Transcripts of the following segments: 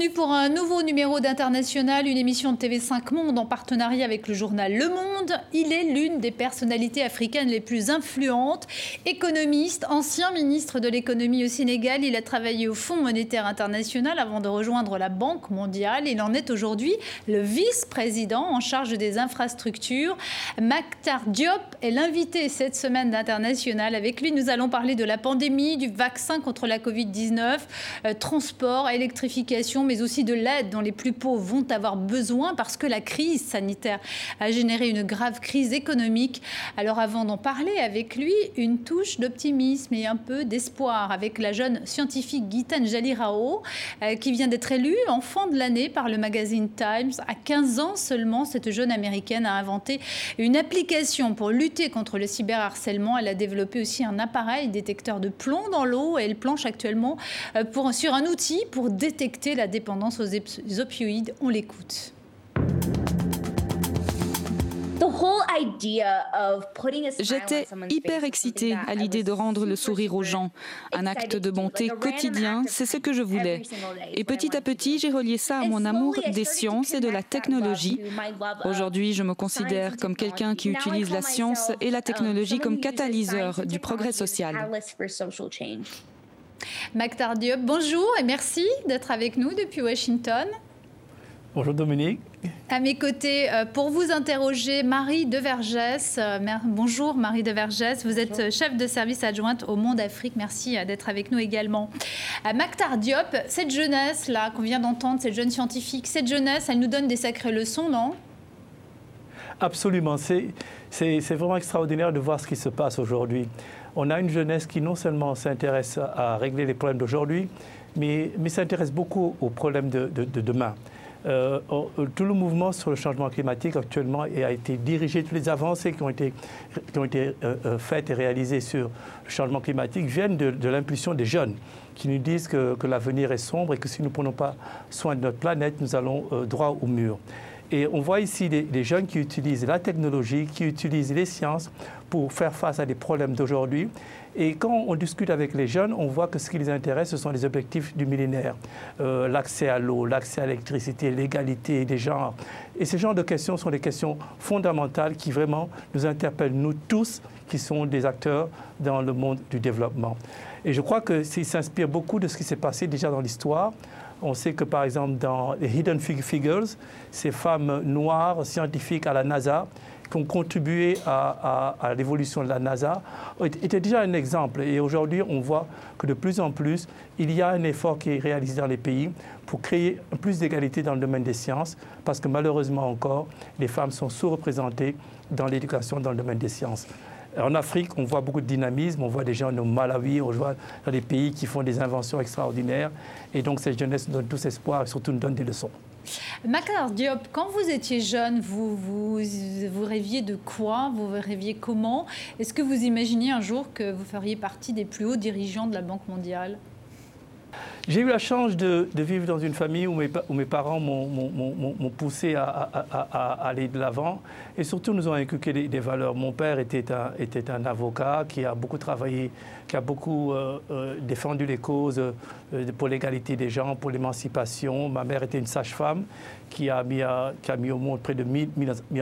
Bienvenue pour un nouveau numéro d'International, une émission de TV5 Monde en partenariat avec le journal Le Monde. Il est l'une des personnalités africaines les plus influentes, économiste, ancien ministre de l'économie au Sénégal. Il a travaillé au Fonds monétaire international avant de rejoindre la Banque mondiale. Il en est aujourd'hui le vice-président en charge des infrastructures. Maktar Diop est l'invité cette semaine d'International. Avec lui, nous allons parler de la pandémie, du vaccin contre la Covid-19, euh, transport, électrification mais aussi de l'aide dont les plus pauvres vont avoir besoin parce que la crise sanitaire a généré une grave crise économique. Alors avant d'en parler avec lui, une touche d'optimisme et un peu d'espoir avec la jeune scientifique Gitan Jalirao euh, qui vient d'être élue enfant de l'année par le magazine Times. À 15 ans seulement, cette jeune américaine a inventé une application pour lutter contre le cyberharcèlement. Elle a développé aussi un appareil détecteur de plomb dans l'eau et elle planche actuellement euh, sur un outil pour détecter la dépendance aux opioïdes. On l'écoute. J'étais hyper excitée à l'idée de rendre le sourire aux gens. Un acte de bonté quotidien, c'est ce que je voulais. Et petit à petit, j'ai relié ça à mon amour des sciences et de la technologie. Aujourd'hui, je me considère comme quelqu'un qui utilise la science et la um, technologie comme catalyseur du progrès social. Mactar Diop, bonjour et merci d'être avec nous depuis Washington. Bonjour Dominique. À mes côtés, euh, pour vous interroger, Marie de Vergès. Euh, bonjour Marie de Vergès, vous êtes chef de service adjointe au Monde Afrique. Merci euh, d'être avec nous également. Mactar Diop, cette jeunesse-là qu'on vient d'entendre, cette jeune scientifique, cette jeunesse, elle nous donne des sacrées leçons, non? Absolument. C'est vraiment extraordinaire de voir ce qui se passe aujourd'hui on a une jeunesse qui non seulement s'intéresse à régler les problèmes d'aujourd'hui, mais, s'intéresse beaucoup aux problèmes de, demain. Euh, tout le mouvement sur le changement climatique actuellement a été dirigé, toutes les avancées qui ont été, euh, euh, faites et réalisées sur le changement climatique viennent de, l'impulsion des jeunes qui nous disent que, l'avenir est sombre et que si nous ne prenons pas soin de notre planète, nous allons droit au mur. Et on voit ici des, jeunes qui utilisent la technologie, qui utilisent les sciences pour faire face à des problèmes d'aujourd'hui. Et quand on discute avec les jeunes, on voit que ce qui les intéresse, ce sont les objectifs du millénaire. Euh, l'accès à l'eau, l'accès à l'électricité, l'égalité des genres. Et ce genre de questions sont des questions fondamentales qui vraiment nous interpellent, nous tous, qui sont des acteurs dans le monde du développement. Et je crois que s'inspire beaucoup de ce qui s'est passé déjà dans l'histoire. On sait que par exemple dans les Hidden Figures, ces femmes noires scientifiques à la NASA qui ont contribué à, l'évolution de la NASA étaient déjà un exemple. Et aujourd'hui, on voit que de plus en plus, il y a un effort qui est réalisé dans les pays pour créer plus d'égalité dans le domaine des sciences, parce que malheureusement encore, les femmes sont sous-représentées dans l'éducation dans le domaine des sciences. En Afrique, on voit beaucoup de dynamisme, on voit des gens au Malawi, on voit des pays qui font des inventions extraordinaires. Et donc cette jeunesse nous donne tous espoir et surtout nous donne des leçons. Makar Diop, quand vous étiez jeune, vous, vous, vous rêviez de quoi? Vous rêviez comment? Est-ce que vous imaginiez un jour que vous feriez partie des plus hauts dirigeants de la Banque mondiale? J'ai eu la chance de, vivre dans une famille où mes, parents m'ont poussé à, aller de l'avant et surtout nous ont inculqué des, valeurs. Mon père était un, avocat qui a beaucoup travaillé, qui a beaucoup euh, euh, défendu les causes euh, pour l'égalité des gens, pour l'émancipation. Ma mère était une sage-femme qui, a mis au monde près de 1000,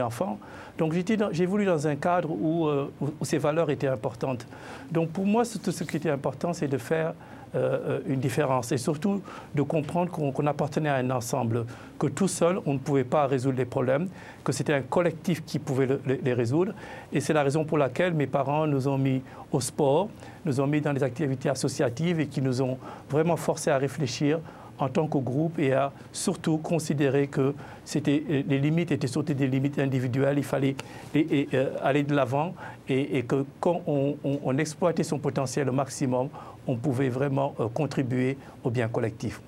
enfants. Donc j'ai voulu dans un cadre où, où, ces valeurs étaient importantes. Donc pour moi, tout ce qui était important, c'est de faire euh, euh, une différence et surtout de comprendre qu'on appartenait à un ensemble, que tout seul, on ne pouvait pas résoudre les problèmes, que c'était un collectif qui pouvait les résoudre. Et c'est la raison pour laquelle mes parents nous ont mis au sport, nous ont mis dans les activités associatives et qui nous ont vraiment forcé à réfléchir en tant que groupe et à surtout considérer que les limites étaient surtout des limites individuelles, il fallait euh, aller de l'avant et, que quand on exploitait son potentiel au maximum, on pouvait vraiment euh, contribuer au bien collectif.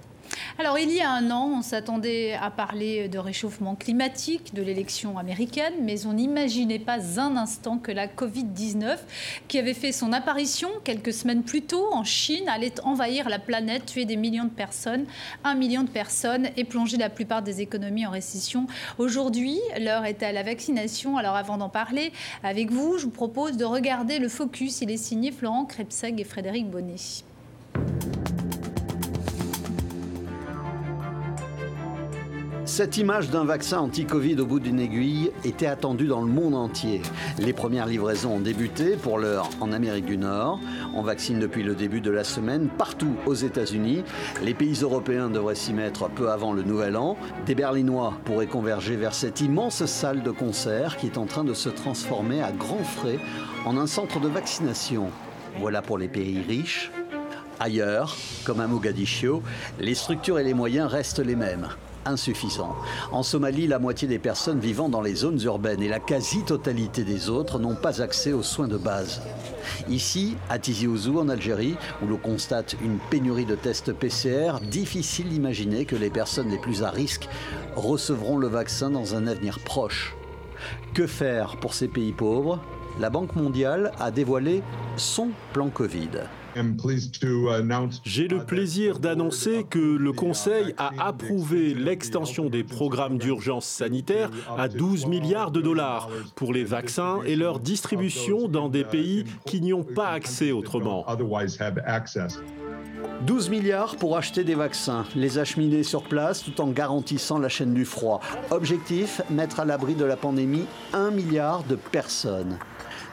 Alors, il y a un an, on s'attendait à parler de réchauffement climatique, de l'élection américaine, mais on n'imaginait pas un instant que la Covid-19, qui avait fait son apparition quelques semaines plus tôt en Chine, allait envahir la planète, tuer des millions de personnes, un million de personnes et plonger la plupart des économies en récession. Aujourd'hui, l'heure est à la vaccination. Alors, avant d'en parler avec vous, je vous propose de regarder le focus. Il est signé Florent Krebseg et Frédéric Bonnet. Cette image d'un vaccin anti-Covid au bout d'une aiguille était attendue dans le monde entier. Les premières livraisons ont débuté pour l'heure en Amérique du Nord. On vaccine depuis le début de la semaine partout aux États-Unis. Les pays européens devraient s'y mettre peu avant le nouvel an. Des Berlinois pourraient converger vers cette immense salle de concert qui est en train de se transformer à grands frais en un centre de vaccination. Voilà pour les pays riches. Ailleurs, comme à Mogadiscio, les structures et les moyens restent les mêmes insuffisants. En Somalie, la moitié des personnes vivant dans les zones urbaines et la quasi-totalité des autres n'ont pas accès aux soins de base. Ici, à Tizi Ouzou, en Algérie, où l'on constate une pénurie de tests PCR, difficile d'imaginer que les personnes les plus à risque recevront le vaccin dans un avenir proche. Que faire pour ces pays pauvres? La Banque mondiale a dévoilé son plan Covid. J'ai le plaisir d'annoncer que le Conseil a approuvé l'extension des programmes d'urgence sanitaire à 12 milliards de dollars pour les vaccins et leur distribution dans des pays qui n'y ont pas accès autrement. 12 milliards pour acheter des vaccins, les acheminer sur place tout en garantissant la chaîne du froid. Objectif, mettre à l'abri de la pandémie 1 milliard de personnes.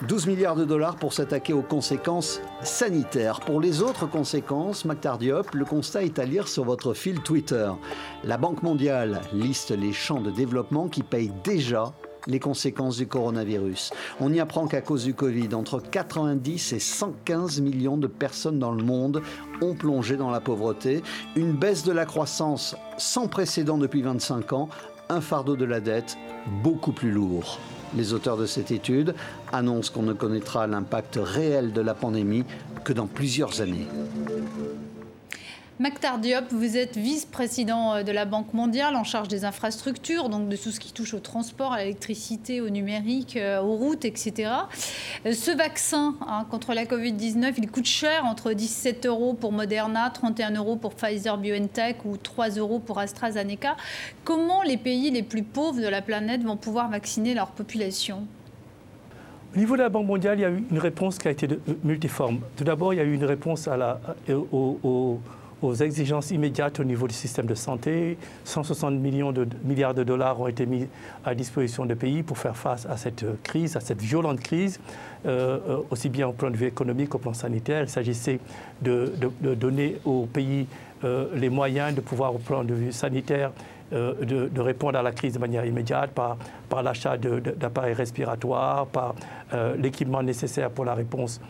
12 milliards de dollars pour s'attaquer aux conséquences sanitaires. Pour les autres conséquences, McTardiop, le constat est à lire sur votre fil Twitter. La Banque mondiale liste les champs de développement qui payent déjà les conséquences du coronavirus. On y apprend qu'à cause du Covid, entre 90 et 115 millions de personnes dans le monde ont plongé dans la pauvreté, une baisse de la croissance sans précédent depuis 25 ans, un fardeau de la dette beaucoup plus lourd. Les auteurs de cette étude annoncent qu'on ne connaîtra l'impact réel de la pandémie que dans plusieurs années. Mactar Diop, vous êtes vice-président euh, de la Banque mondiale en charge des infrastructures, donc de tout ce qui touche au transport, à l'électricité, au numérique, euh, aux routes, etc. Euh, ce vaccin hein, contre la Covid-19, il coûte cher, entre 17 euros pour Moderna, 31 euros pour Pfizer BioNTech ou 3 euros pour AstraZeneca. Comment les pays les plus pauvres de la planète vont pouvoir vacciner leur population? Au niveau de la Banque mondiale, il y a eu une réponse qui a été multiforme. Tout d'abord, il y a eu une réponse à la, au, aux exigences immédiates au niveau du système de santé. 160 millions de milliards de dollars ont été mis à disposition des pays pour faire face à cette crise, à cette violente crise, euh, euh, aussi bien au plan de vue économique qu'au plan sanitaire. Il s'agissait de, donner aux pays euh, les moyens de pouvoir, au plan de vue sanitaire, de, répondre à la crise de manière immédiate par l'achat d'appareils respiratoires, par l'équipement nécessaire pour la réponse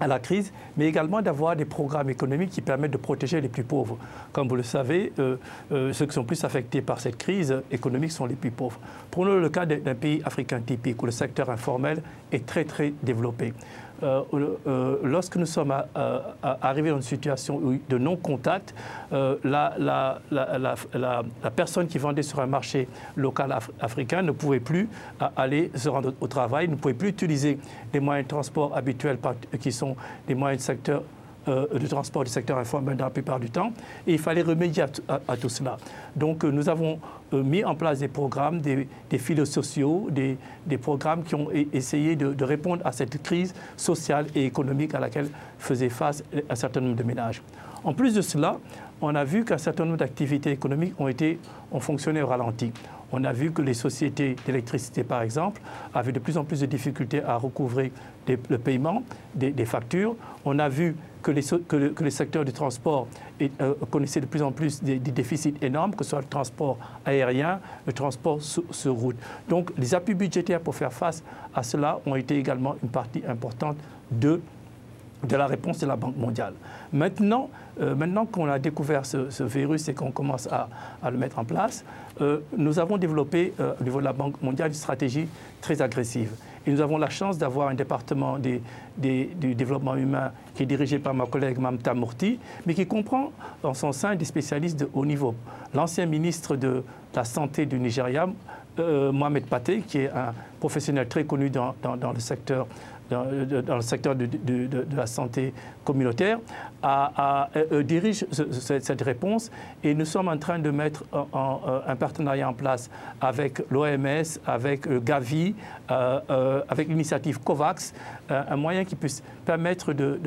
à la crise, mais également d'avoir des programmes économiques qui permettent de protéger les plus pauvres. Comme vous le savez, euh, euh, ceux qui sont plus affectés par cette crise économique sont les plus pauvres. Prenons le cas d'un pays africain typique où le secteur informel est très très développé. Euh, euh, lorsque nous sommes arrivés dans une situation de non-contact, euh, la, personne qui vendait sur un marché local africain ne pouvait plus aller se rendre au travail, ne pouvait plus utiliser les moyens de transport habituels qui sont les moyens de secteur de transport du secteur informel dans la plupart du temps. Et il fallait remédier à, tout cela. Donc euh, nous avons euh, mis en place des programmes, des, des sociaux, des, programmes qui ont essayé de, répondre à cette crise sociale et économique à laquelle faisait face un certain nombre de ménages. En plus de cela, on a vu qu'un certain nombre d'activités économiques ont, été, ont fonctionné au ralenti. On a vu que les sociétés d'électricité, par exemple, avaient de plus en plus de difficultés à recouvrer le paiement des, factures. On a vu que les, que le, secteur du transport euh, connaissait de plus en plus des, déficits énormes, que ce soit le transport aérien, le transport sur, route. Donc les appuis budgétaires pour faire face à cela ont été également une partie importante de de la réponse de la Banque mondiale. Maintenant, euh, maintenant qu'on a découvert ce, virus et qu'on commence à, le mettre en place, euh, nous avons développé au niveau de la Banque mondiale une stratégie très agressive. Et nous avons la chance d'avoir un département du développement humain qui est dirigé par ma collègue Mamta Murti, mais qui comprend en son sein des spécialistes de haut niveau. L'ancien ministre de la Santé du Nigeria, euh, Mohamed Paté, qui est un professionnel très connu dans le secteur dans, le secteur de, la santé communautaire, euh, dirige cette réponse et nous sommes en train de mettre euh, un partenariat en place avec l'OMS, avec euh, Gavi, avec l'initiative COVAX, un moyen qui puisse permettre de,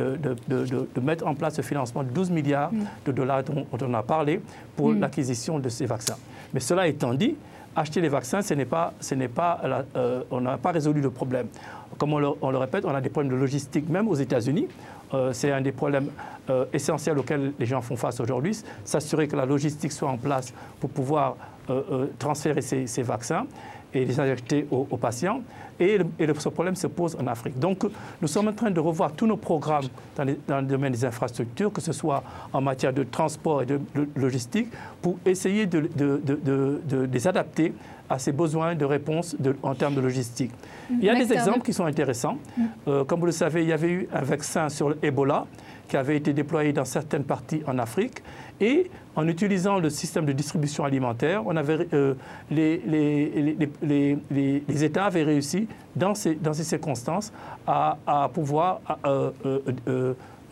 mettre en place ce financement de 12 milliards mm. de dollars dont, on a parlé pour mm. l'acquisition de ces vaccins. Mais cela étant dit, acheter les vaccins, ce n'est pas, ce n'est pas euh, on n'a pas résolu le problème. Comme on le, répète, on a des problèmes de logistique, même aux États-Unis. Euh, c'est un des problèmes euh, essentiels auxquels les gens font face aujourd'hui, s'assurer que la logistique soit en place pour pouvoir transférer ces, vaccins et les injecter aux patients. Et, ce problème se pose en Afrique. Donc, nous sommes en train de revoir tous nos programmes dans, le domaine des infrastructures, que ce soit en matière de transport et de, logistique, pour essayer de, les adapter à ces besoins de réponse en termes de logistique. Il y a des exemples qui sont intéressants. Mm. Euh, comme vous le savez, il y avait eu un vaccin sur l'Ebola qui avait été déployé dans certaines parties en Afrique. Et en utilisant le système de distribution alimentaire, on avait, euh, les, les, États avaient réussi, dans ces, dans ces circonstances, à, pouvoir euh,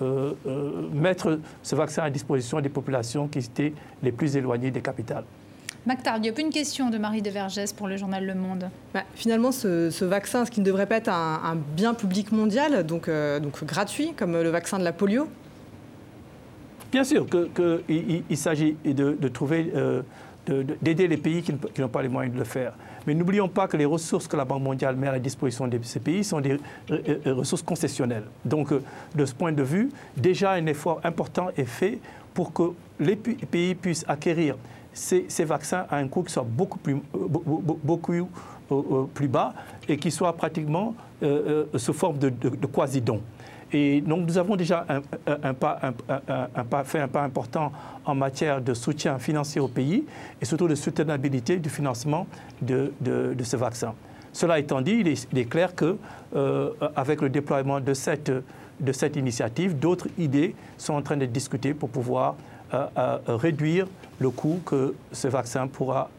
euh, mettre ce vaccin à disposition des populations qui étaient les plus éloignées des capitales. Mactar Diop, une question de Marie de Vergès pour le journal Le Monde. Bah, finalement, ce, vaccin, ce qui ne devrait pas être un, bien public mondial, donc, donc gratuit, comme le vaccin de la polio, Bien sûr qu'il s'agit de, trouver, euh, d'aider les pays qui n'ont pas les moyens de le faire. Mais n'oublions pas que les ressources que la Banque mondiale met à la disposition de ces pays sont des euh, euh, ressources concessionnelles. Donc, de ce point de vue, déjà un effort important est fait pour que les pays puissent acquérir ces, vaccins à un coût qui soit beaucoup plus, bas et qui soit pratiquement sous forme de, de quasi-don. Et donc nous avons déjà fait un pas important en matière de soutien financier au pays et surtout de soutenabilité du financement de, ce vaccin. Cela étant dit, il est, clair que euh, avec le déploiement de cette, de cette initiative, d'autres idées sont en train d'être discutées pour pouvoir euh, euh, réduire le coût que ce vaccin pourra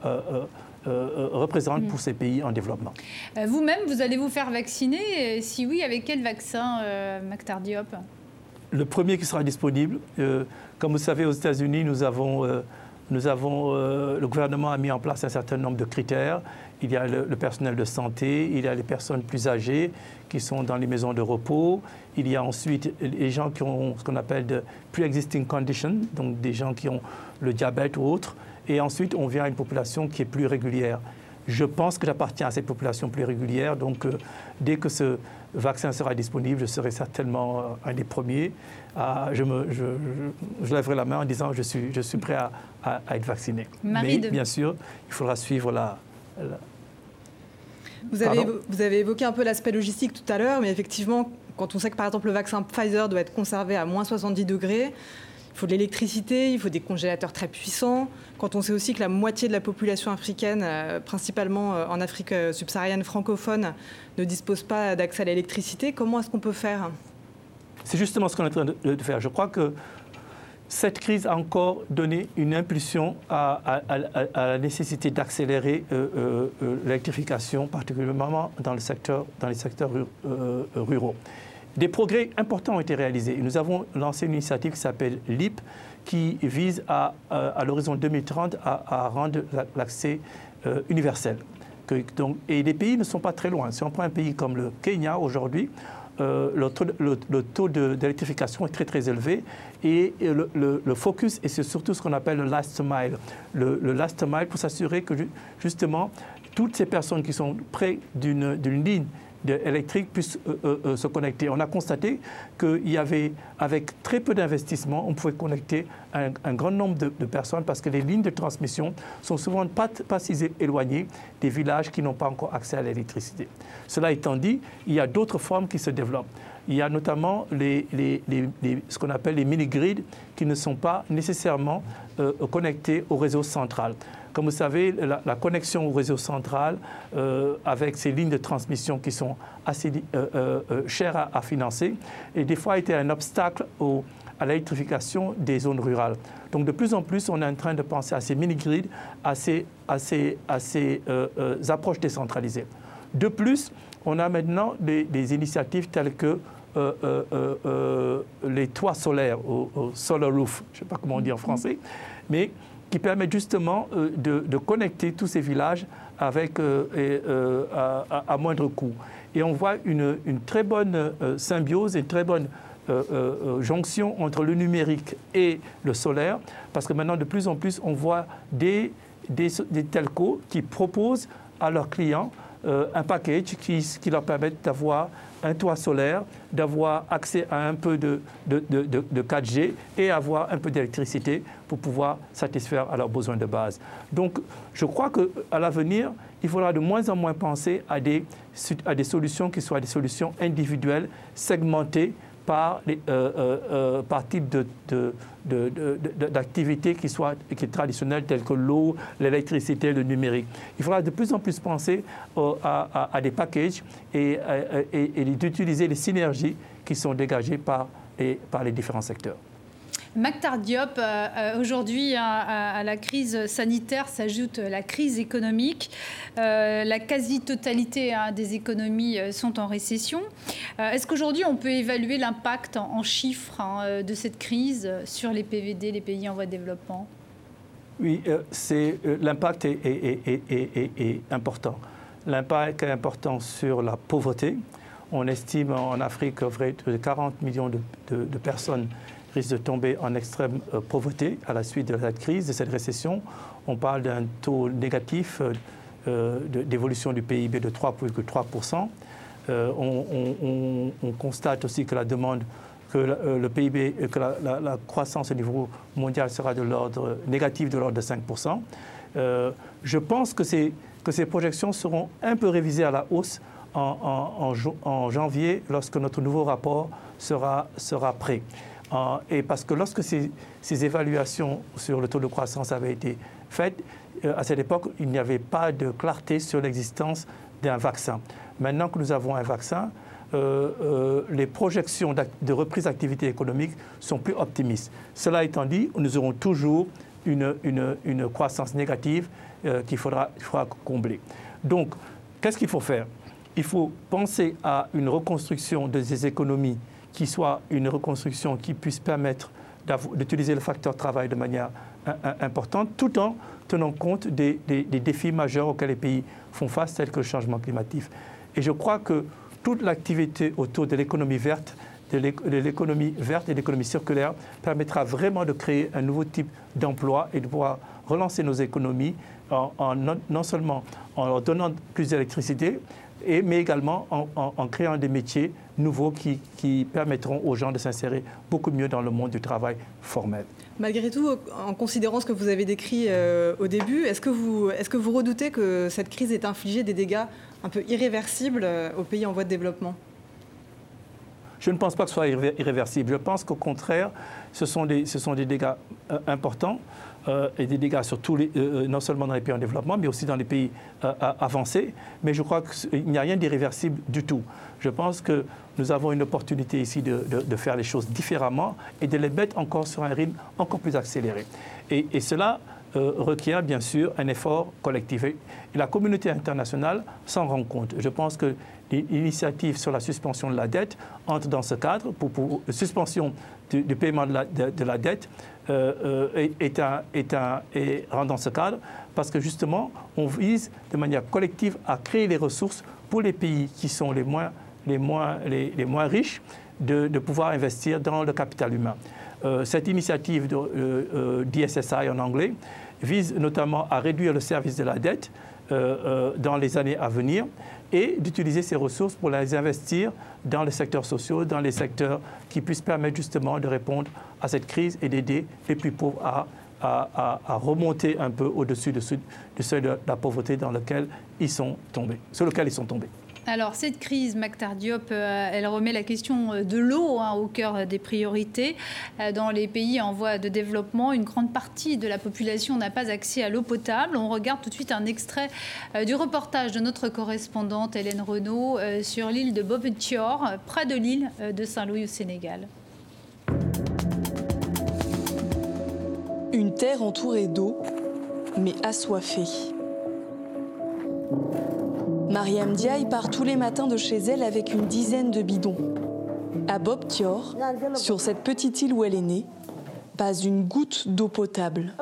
euh, euh, représente pour ces pays en développement. Euh, vous-même, vous allez vous faire vacciner Si oui, avec quel vaccin, Mactar Diop Le premier qui sera disponible. comme vous savez, aux États-Unis, nous avons, nous avons le gouvernement a mis en place un certain nombre de critères. Il y a le, personnel de santé, il y a les personnes plus âgées qui sont dans les maisons de repos, il y a ensuite les gens qui ont ce qu'on appelle de pre-existing conditions, donc des gens qui ont le diabète ou autres. Et ensuite, on vient à une population qui est plus régulière. Je pense que j'appartiens à cette population plus régulière. Donc, euh, dès que ce vaccin sera disponible, je serai certainement euh, un des premiers. je, me, je, lèverai la main en disant je suis, je suis prêt à, être vacciné. Mais bien sûr, il faudra suivre la. Vous, avez, vous avez évoqué un peu l'aspect logistique tout à l'heure, mais effectivement, quand on sait que par exemple le vaccin Pfizer doit être conservé à moins 70 degrés, il faut de l'électricité, il faut des congélateurs très puissants. Quand on sait aussi que la moitié de la population africaine, euh, principalement euh, en Afrique euh, subsaharienne francophone, ne dispose pas d'accès à l'électricité, comment est-ce qu'on peut faire? C'est justement ce qu'on est en train de faire. Je crois que cette crise a encore donné une impulsion à, la nécessité d'accélérer l'électrification, particulièrement dans, les secteurs ruraux. Des progrès importants ont été réalisés. Nous avons lancé une initiative qui s'appelle LIP, qui vise à, euh, à l'horizon 2030 à, rendre l'accès euh, universel. et les pays ne sont pas très loin. Si on prend un pays comme le Kenya aujourd'hui, euh, le, taux, d'électrification est très très élevé et le, focus est surtout ce qu'on appelle le last mile. Le, last mile pour s'assurer que justement toutes ces personnes qui sont près d'une ligne électriques puissent euh, euh, euh, se connecter. On a constaté qu'il y avait, avec très peu d'investissement, on pouvait connecter un, grand nombre de, personnes parce que les lignes de transmission sont souvent pas, pas si éloignées des villages qui n'ont pas encore accès à l'électricité. Cela étant dit, il y a d'autres formes qui se développent. Il y a notamment ce qu'on appelle les mini-grids qui ne sont pas nécessairement connectés au réseau central. Comme vous savez, la, connexion au réseau central, euh, avec ces lignes de transmission qui sont assez euh, euh, chères à, financer, et des fois a été un obstacle à l'électrification des zones rurales. Donc de plus en plus, on est en train de penser à ces mini-grids, à ces, à ces approches décentralisées. De plus, on a maintenant des, initiatives telles que les toits solaires, ou, solar roof, je ne sais pas comment on dit en français, mais qui permettent justement euh, de, connecter tous ces villages avec, euh, euh, à, moindre coût. Et on voit une, très bonne symbiose, une très bonne jonction entre le numérique et le solaire, parce que maintenant, de plus en plus, on voit des telcos qui proposent à leurs clients euh, un package qui, leur permette d'avoir un toit solaire, d'avoir accès à un peu de, de, de, de 4G et avoir un peu d'électricité pour pouvoir satisfaire à leurs besoins de base. Donc, je crois qu'à l'avenir, il faudra de moins en moins penser à des solutions qui soient des solutions individuelles, segmentées, par, euh, euh, euh, par type d'activité qui soit qui est traditionnelle, telle que l'eau, l'électricité, le numérique. Il faudra de plus en plus penser à, des packages et, d'utiliser les synergies qui sont dégagées par les différents secteurs. Mactar Diop, euh, euh, aujourd'hui à, la crise sanitaire s'ajoute la crise économique. Euh, la quasi-totalité hein, des économies sont en récession. Est-ce qu'aujourd'hui on peut évaluer l'impact en, chiffres hein, de cette crise sur les PVD, les pays en voie de développement? Oui, l'impact est, important. L'impact est important sur la pauvreté. On estime en Afrique que 40 millions de personnes risque de tomber en extrême euh, pauvreté à la suite de cette crise, de cette récession. On parle d'un taux négatif euh, euh, d'évolution du PIB de 3,3%. On, on, constate aussi que la demande, que le PIB, que la, croissance au niveau mondial sera de l'ordre négatif de l'ordre de 5%. je pense que ces, que ces projections seront un peu révisées à la hausse en, en janvier lorsque notre nouveau rapport sera, sera prêt. Euh, et parce que lorsque ces, évaluations sur le taux de croissance avaient été faites, euh, à cette époque, il n'y avait pas de clarté sur l'existence d'un vaccin. Maintenant que nous avons un vaccin, euh, les projections de reprise d'activité économique sont plus optimistes. Cela étant dit, nous aurons toujours une, une, croissance négative qu'il faudra, faudra, combler. Donc, qu'est-ce qu'il faut faire? Il faut penser à une reconstruction de ces économies qui soit une reconstruction qui puisse permettre d'utiliser le facteur travail de manière importante, tout en tenant compte des, défis majeurs auxquels les pays font face, tels que le changement climatique. Et je crois que toute l'activité autour de l'économie verte, de l'économie verte et de l'économie circulaire permettra vraiment de créer un nouveau type d'emploi et de pouvoir relancer nos économies en, non seulement en leur donnant plus d'électricité, mais également en, créant des métiers nouveaux qui, permettront aux gens de s'insérer beaucoup mieux dans le monde du travail formel. Malgré tout, en considérant ce que vous avez décrit euh, au début, est-ce que, vous, est que vous redoutez que cette crise ait infligé des dégâts un peu irréversibles euh, aux pays en voie de développement? Je ne pense pas que ce soit irréversible. Je pense qu'au contraire, ce sont des, ce sont des dégâts euh, importants. Euh, et des dégâts sur tous les, euh, non seulement dans les pays en développement, mais aussi dans les pays avancés. Mais je crois qu'il n'y a rien d'irréversible du tout. Je pense que nous avons une opportunité ici de, faire les choses différemment et de les mettre encore sur un rythme encore plus accéléré. Et, cela requiert bien sûr un effort collectif. Et la communauté internationale s'en rend compte. Je pense que l'initiative sur la suspension de la dette entre dans ce cadre pour, suspension du, paiement de, la dette euh, euh, est, un, est, un, est, dans ce cadre parce que justement on vise de manière collective à créer les ressources pour les pays qui sont les moins, les moins, les, les moins riches de, de, pouvoir investir dans le capital humain. Euh, cette initiative d'ISSI en anglais vise notamment à réduire le service de la dette dans les années à venir et d'utiliser ces ressources pour les investir dans les secteurs sociaux, dans les secteurs qui puissent permettre justement de répondre à cette crise et d'aider les plus pauvres à, remonter un peu au-dessus du seuil de la pauvreté dans lequel ils sont tombés, sur lequel ils sont tombés. Alors cette crise, Mactar Diop, euh, elle remet la question euh, de l'eau hein, au cœur des priorités. Euh, dans les pays en voie de développement, une grande partie de la population n'a pas accès à l'eau potable. On regarde tout de suite un extrait du reportage de notre correspondante Hélène Renaud sur l'île de Bobetior, près de l'île de Saint-Louis au Sénégal. Une terre entourée d'eau, mais assoiffée. Mariam Diaye part tous les matins de chez elle avec une dizaine de bidons. À Bob Tior, sur cette petite île où elle est née, pas une goutte d'eau potable.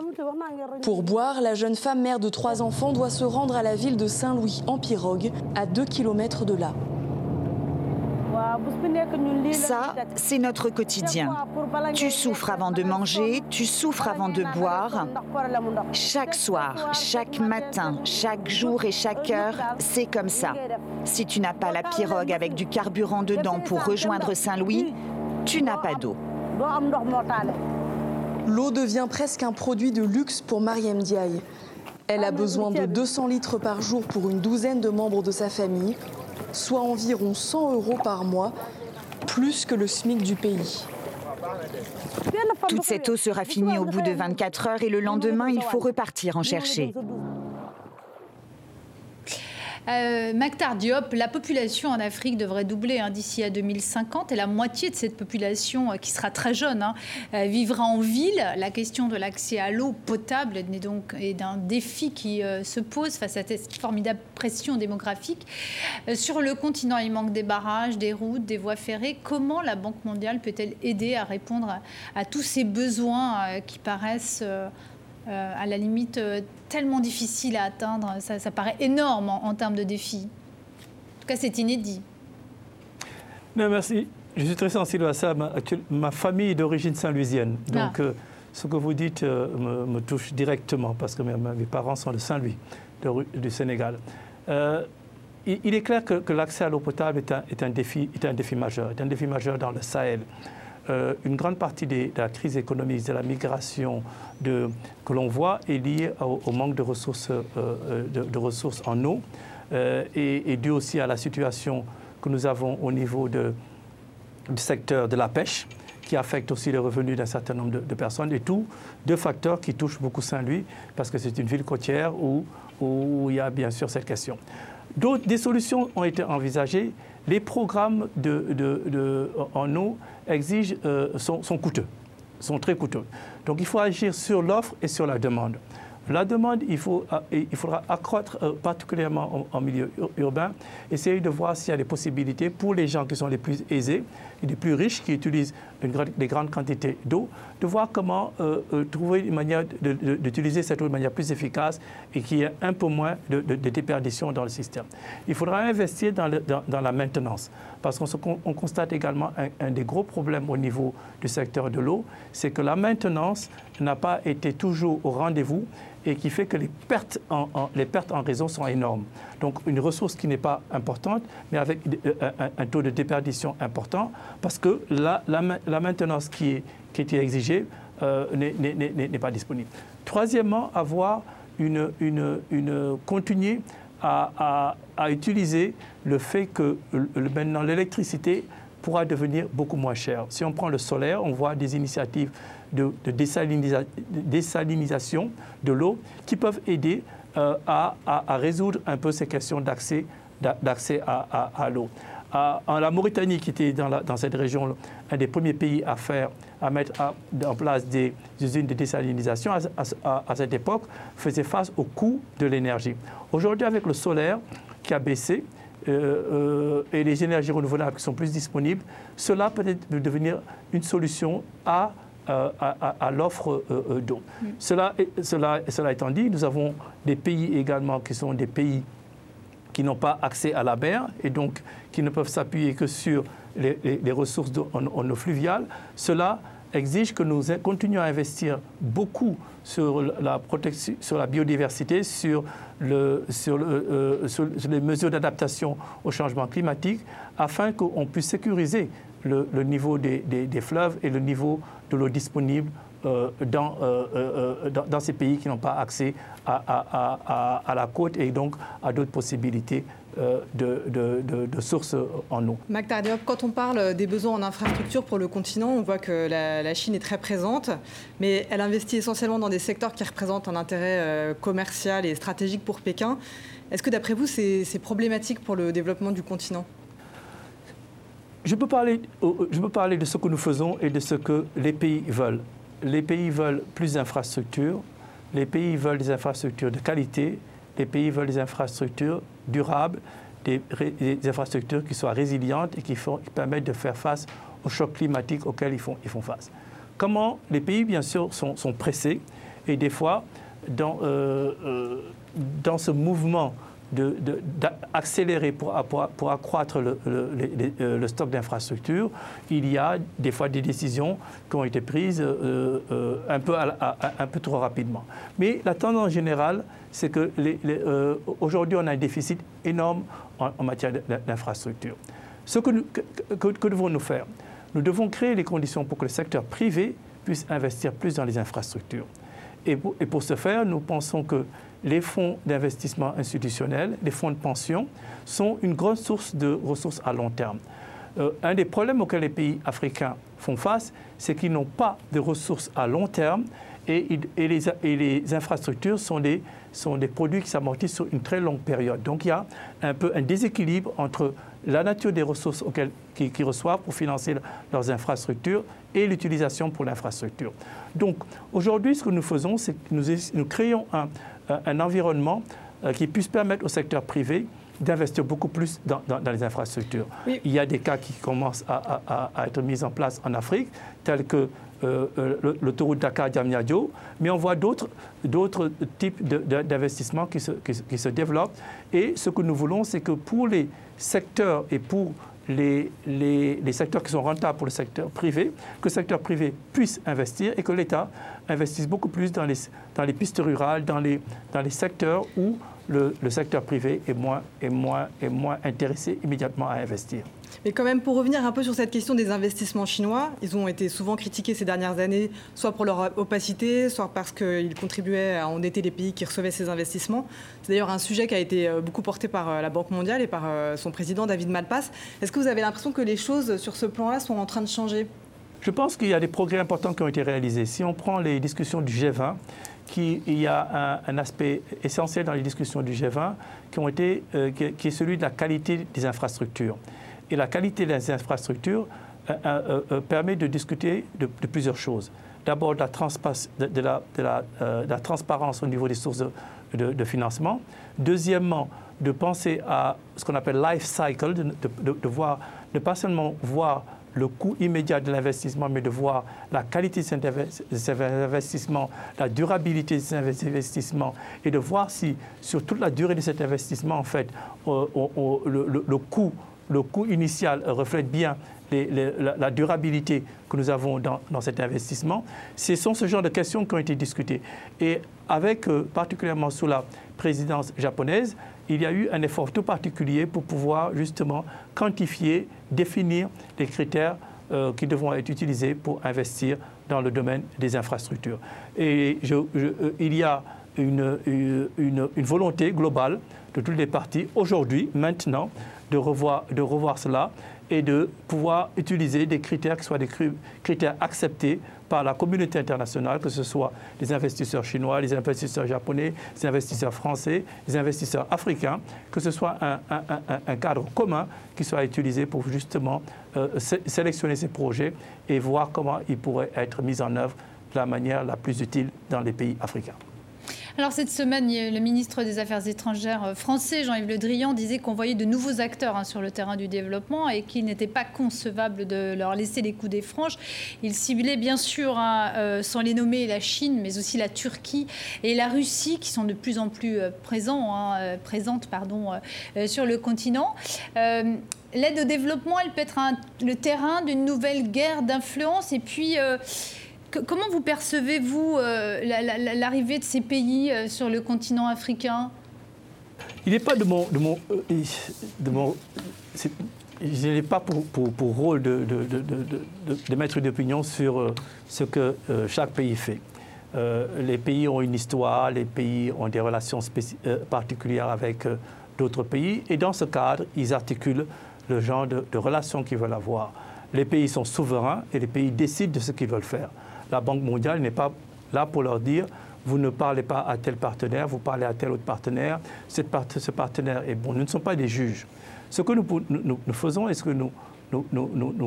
Pour boire, la jeune femme mère de trois enfants doit se rendre à la ville de Saint-Louis en pirogue, à 2 km de là. Ça, c'est notre quotidien. Tu souffres avant de manger, tu souffres avant de boire. Chaque soir, chaque matin, chaque jour et chaque heure, c'est comme ça. Si tu n'as pas la pirogue avec du carburant dedans pour rejoindre Saint-Louis, tu n'as pas d'eau. L'eau devient presque un produit de luxe pour Mariam Diaye. Elle a besoin de 200 litres par jour pour une douzaine de membres de sa famille, soit environ 100 euros par mois, plus que le SMIC du pays. Toute cette eau sera finie au bout de 24 heures et le lendemain, il faut repartir en chercher. Euh, Diop, la population en Afrique devrait doubler hein, d'ici à 2050 et la moitié de cette population, euh, qui sera très jeune, hein, euh, vivra en ville. La question de l'accès à l'eau potable est donc d'un défi qui se pose face à cette formidable pression démographique. sur le continent, il manque des barrages, des routes, des voies ferrées. Comment la Banque mondiale peut-elle aider à répondre à, tous ces besoins qui paraissent euh, à la limite euh, tellement difficile à atteindre. Ça, paraît énorme en, termes de défis. En tout cas, c'est inédit. Non, merci. Je suis très sensible à ça. Ma, famille est d'origine saint-louisienne. Ah. Donc, euh, ce que vous dites me, touche directement parce que mes, parents sont de Saint-Louis, du Sénégal. il, est clair que, l'accès à l'eau potable est un, est un, défi, est un défi majeur, est un défi majeur dans le Sahel. Euh, une grande partie de la crise économique, de la migration que l'on voit est liée au, manque de ressources, euh, euh, de, ressources en eau et, dû aussi à la situation que nous avons au niveau du secteur de la pêche qui affecte aussi les revenus d'un certain nombre de, personnes, et tout, deux facteurs qui touchent beaucoup Saint-Louis, parce que c'est une ville côtière où, où il y a bien sûr cette question. D'autres, des solutions ont été envisagées. Les programmes en eau exigent, euh, sont coûteux, sont très coûteux. Donc il faut agir sur l'offre et sur la demande. La demande, il, faut, euh, il faudra accroître euh, particulièrement en, milieu urbain, essayer de voir s'il y a des possibilités pour les gens qui sont les plus aisés et les plus riches, qui utilisent des grandes quantités d'eau, de voir comment trouver une manière d'utiliser cette eau de manière plus efficace et qu'il y ait un peu moins de, déperdition dans le système. Il faudra investir dans, dans la maintenance. Parce qu'on constate également un, des gros problèmes au niveau du secteur de l'eau, c'est que la maintenance n'a pas été toujours au rendez-vous et qui fait que les pertes en, les pertes en réseau sont énormes. Donc une ressource qui n'est pas importante, mais avec euh, un, taux de déperdition important, parce que la, la, maintenance qui est, qui est exigée euh, n'est pas disponible. Troisièmement, avoir une, une, une continuer à, utiliser le fait que maintenant l'électricité pourra devenir beaucoup moins chère. Si on prend le solaire, on voit des initiatives de, désalinisation de l'eau qui peuvent aider euh, à, résoudre un peu ces questions d'accès à l'eau en la Mauritanie, qui était dans, cette région un des premiers pays à, faire, à mettre en place des usines de désalinisation, à, cette époque, faisait face au coût de l'énergie. Aujourd'hui, avec le solaire qui a baissé, euh, euh, et les énergies renouvelables qui sont plus disponibles, cela peut devenir une solution à, euh, à, l'offre d'eau. Mm. Cela, cela, cela étant dit, nous avons des pays également qui sont des pays qui n'ont pas accès à la mer et donc qui ne peuvent s'appuyer que sur les, ressources en, eau fluviale, cela exige que nous continuions à investir beaucoup sur la protection, sur la biodiversité, sur, le, sur, euh, les mesures d'adaptation au changement climatique, afin qu'on puisse sécuriser le, niveau des, fleuves et le niveau de l'eau disponible euh, euh, euh, dans, dans, ces pays qui n'ont pas accès à, à, la côte et donc à d'autres possibilités de, de, sources en eau. Magda quand on parle des besoins en infrastructure pour le continent, on voit que la, Chine est très présente, mais elle investit essentiellement dans des secteurs qui représentent un intérêt commercial et stratégique pour Pékin. Est-ce que d'après vous, c'est problématique pour le développement du continent? Je peux, parler, je peux parler de ce que nous faisons et de ce que les pays veulent les pays veulent plus d'infrastructures, les pays veulent des infrastructures de qualité, les pays veulent des infrastructures durables, des, infrastructures qui soient résilientes et qui, permettent de faire face aux chocs climatiques auxquels ils font, face. Comment les pays, bien sûr, sont, pressés et des fois, dans, euh, euh, dans ce mouvement d'accélérer pour, pour, accroître le, le, le stock d'infrastructures, il y a des fois des décisions qui ont été prises un, peu un peu trop rapidement. Mais la tendance générale, c'est que aujourd'hui, on a un déficit énorme en, matière d'infrastructures. Ce que, que devons-nous faire? Nous devons créer les conditions pour que le secteur privé puisse investir plus dans les infrastructures. Et pour, ce faire, nous pensons que les fonds d'investissement institutionnels, les fonds de pension, sont une grande source de ressources à long terme. Euh, un des problèmes auxquels les pays africains font face, c'est qu'ils n'ont pas de ressources à long terme et, les, infrastructures sont des, sont des produits qui s'amortissent sur une très longue période. Donc il y a un peu un déséquilibre entre la nature des ressources qu'ils reçoivent pour financer leurs infrastructures et l'utilisation pour l'infrastructure. Donc aujourd'hui, ce que nous faisons, c'est que nous, créons un, environnement euh, qui puisse permettre au secteur privé d'investir beaucoup plus dans, les infrastructures. Il y a des cas qui commencent à, être mis en place en Afrique, tels que euh, euh, l'autoroute Dakar-Diamniadio, mais on voit d'autres types d'investissements qui se, développent. Et ce que nous voulons, c'est que pour les secteurs et pour les, secteurs qui sont rentables pour le secteur privé, que le secteur privé puisse investir et que l'État investisse beaucoup plus dans les, pistes rurales, dans les, secteurs où le, secteur privé est moins intéressé immédiatement à investir. Mais quand même, pour revenir un peu sur cette question des investissements chinois, ils ont été souvent critiqués ces dernières années, soit pour leur opacité, soit parce qu'ils contribuaient à endetter les pays qui recevaient ces investissements. C'est d'ailleurs un sujet qui a été euh, beaucoup porté par euh, la Banque mondiale et par euh, son président David Malpass. Est-ce que vous avez l'impression que les choses sur ce plan-là sont en train de changer? Je pense qu'il y a des progrès importants qui ont été réalisés. Si on prend les discussions du G20, qui, il y a un, aspect essentiel dans les discussions du G20 qui, ont été, qui est celui de la qualité des infrastructures. Et la qualité des infrastructures euh, euh, euh, permet de discuter de, plusieurs choses. D'abord, de, la, transparence au niveau des sources de, financement. Deuxièmement, de penser à ce qu'on appelle life cycle, de, voir, ne pas seulement voir le coût immédiat de l'investissement, mais de voir la qualité de ces investissements, la durabilité de ces investissements, et de voir si, sur toute la durée de cet investissement, en fait, le, le coût le coût initial reflète bien la, durabilité que nous avons dans, cet investissement. Ce sont ce genre de questions qui ont été discutées. Et avec, euh, particulièrement sous la présidence japonaise, il y a eu un effort tout particulier pour pouvoir justement quantifier, définir les critères euh, qui devront être utilisés pour investir dans le domaine des infrastructures. Et euh, il y a une, une, volonté globale de toutes les parties aujourd'hui, maintenant, de revoir, cela et de pouvoir utiliser des critères qui soient des critères acceptés par la communauté internationale, que ce soit les investisseurs chinois, les investisseurs japonais, les investisseurs français, les investisseurs africains, que ce soit un, cadre commun qui soit utilisé pour justement euh, sélectionner ces projets et voir comment ils pourraient être mis en œuvre de la manière la plus utile dans les pays africains. Alors cette semaine, le ministre des Affaires étrangères euh, français, Jean-Yves Le Drian, disait qu'on voyait de nouveaux acteurs hein, sur le terrain du développement et qu'il n'était pas concevable de leur laisser les coups des franches. Il ciblait bien sûr, hein, euh, sans les nommer, la Chine, mais aussi la Turquie et la Russie, qui sont de plus en plus euh, présents, hein, présentes sur le continent. L'aide au développement, elle peut être le terrain d'une nouvelle guerre d'influence. Et puis, comment vous percevez-vous euh, l'arrivée de ces pays euh, sur le continent africain? Il n'est pas de mon, de mon, euh, de mon je n'ai pas pour, pour, rôle de, de, de mettre une opinion sur ce que chaque pays fait. les pays ont une histoire, les pays ont des relations particulières avec d'autres pays, et dans ce cadre, ils articulent le genre de relations qu'ils veulent avoir. Les pays sont souverains et les pays décident de ce qu'ils veulent faire la Banque mondiale n'est pas là pour leur dire vous ne parlez pas à tel partenaire, vous parlez à tel autre partenaire, ce partenaire est bon. Nous ne sommes pas des juges. Ce que nous, faisons et ce que nous,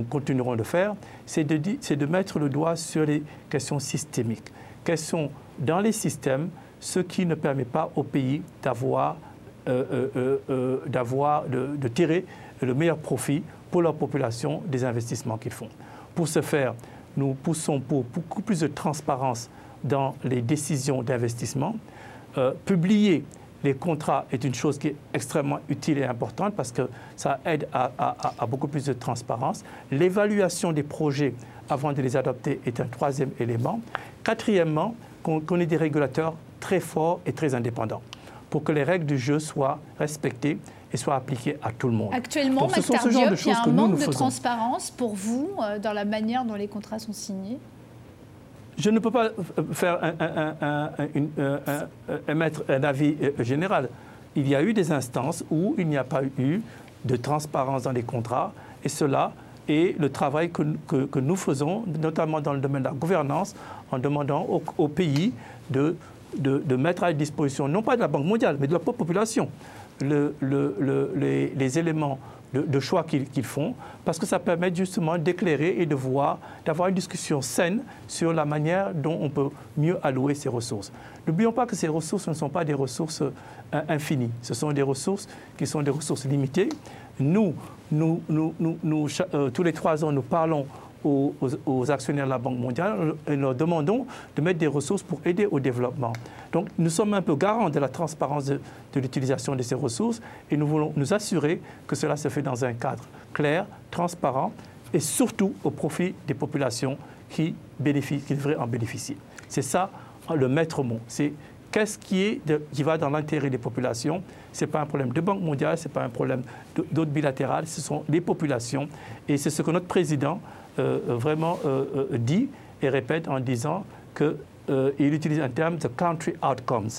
continuerons de faire, c'est de, mettre le doigt sur les questions systémiques. Quels sont dans les systèmes ce qui ne permet pas au pays d'avoir, euh, euh, euh, de, de tirer le meilleur profit pour leur population des investissements qu'ils font. Pour ce faire, nous poussons pour beaucoup plus de transparence dans les décisions d'investissement, euh, publier les contrats est une chose qui est extrêmement utile et importante parce que ça aide à, beaucoup plus de transparence. L'évaluation des projets avant de les adopter est un troisième élément. Quatrièmement, qu'on ait des régulateurs très forts et très indépendants pour que les règles du jeu soient respectées et soient appliquées à tout le monde. Actuellement, Mac il y a un manque de transparence pour vous euh, dans la manière dont les contrats sont signés? Je ne peux pas euh, faire un, euh, émettre un avis général. Il y a eu des instances où il n'y a pas eu de transparence dans les contrats, et cela est le travail que, que, nous faisons, notamment dans le domaine de la gouvernance, en demandant aux, pays de, de, mettre à disposition, non pas de la Banque mondiale, mais de la population, le, les, éléments de, choix qu'ils font, parce que ça permet justement d'éclairer et de voir, d'avoir une discussion saine sur la manière dont on peut mieux allouer ces ressources. N'oublions pas que ces ressources ne sont pas des ressources euh, infinies, ce sont des ressources qui sont des ressources limitées. Nous euh, tous les trois ans, nous parlons aux, actionnaires de la Banque mondiale et leur demandons de mettre des ressources pour aider au développement. Donc nous sommes un peu garants de la transparence de, l'utilisation de ces ressources et nous voulons nous assurer que cela se fait dans un cadre clair, transparent et surtout au profit des populations qui, bénéficient, qui devraient en bénéficier. C'est ça le maître mot. C'est qu'est-ce qui, est qui va dans l'intérêt des populations. Ce n'est pas un problème de Banque mondiale, ce n'est pas un problème d'autres bilatérales, ce sont les populations. Et c'est ce que notre président vraiment euh, euh, dit et répète en disant qu'il utilise un terme de country outcomes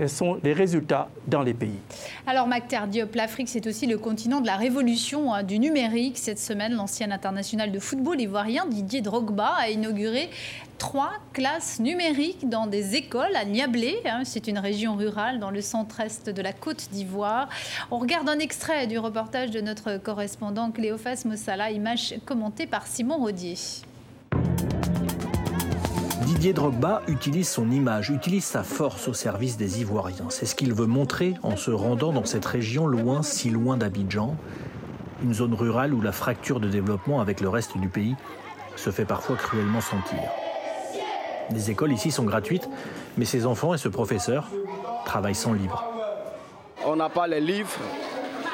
quels sont les résultats dans les pays. Alors, Mactar Diop, l'Afrique, c'est aussi le continent de la révolution hein, du numérique. Cette semaine, l'ancien international de football ivoirien Didier Drogba a inauguré trois classes numériques dans des écoles à Niablé. Hein. c'est une région rurale dans le centre-est de la Côte d'Ivoire. On regarde un extrait du reportage de notre correspondant Cléophas Mossala, image commentée par Simon Rodier. Didier Drogba utilise son image, utilise sa force au service des Ivoiriens. C'est ce qu'il veut montrer en se rendant dans cette région loin, si loin d'Abidjan, une zone rurale où la fracture de développement avec le reste du pays se fait parfois cruellement sentir. Les écoles ici sont gratuites, mais ces enfants et ce professeur travaillent sans livre. On n'a pas les livres,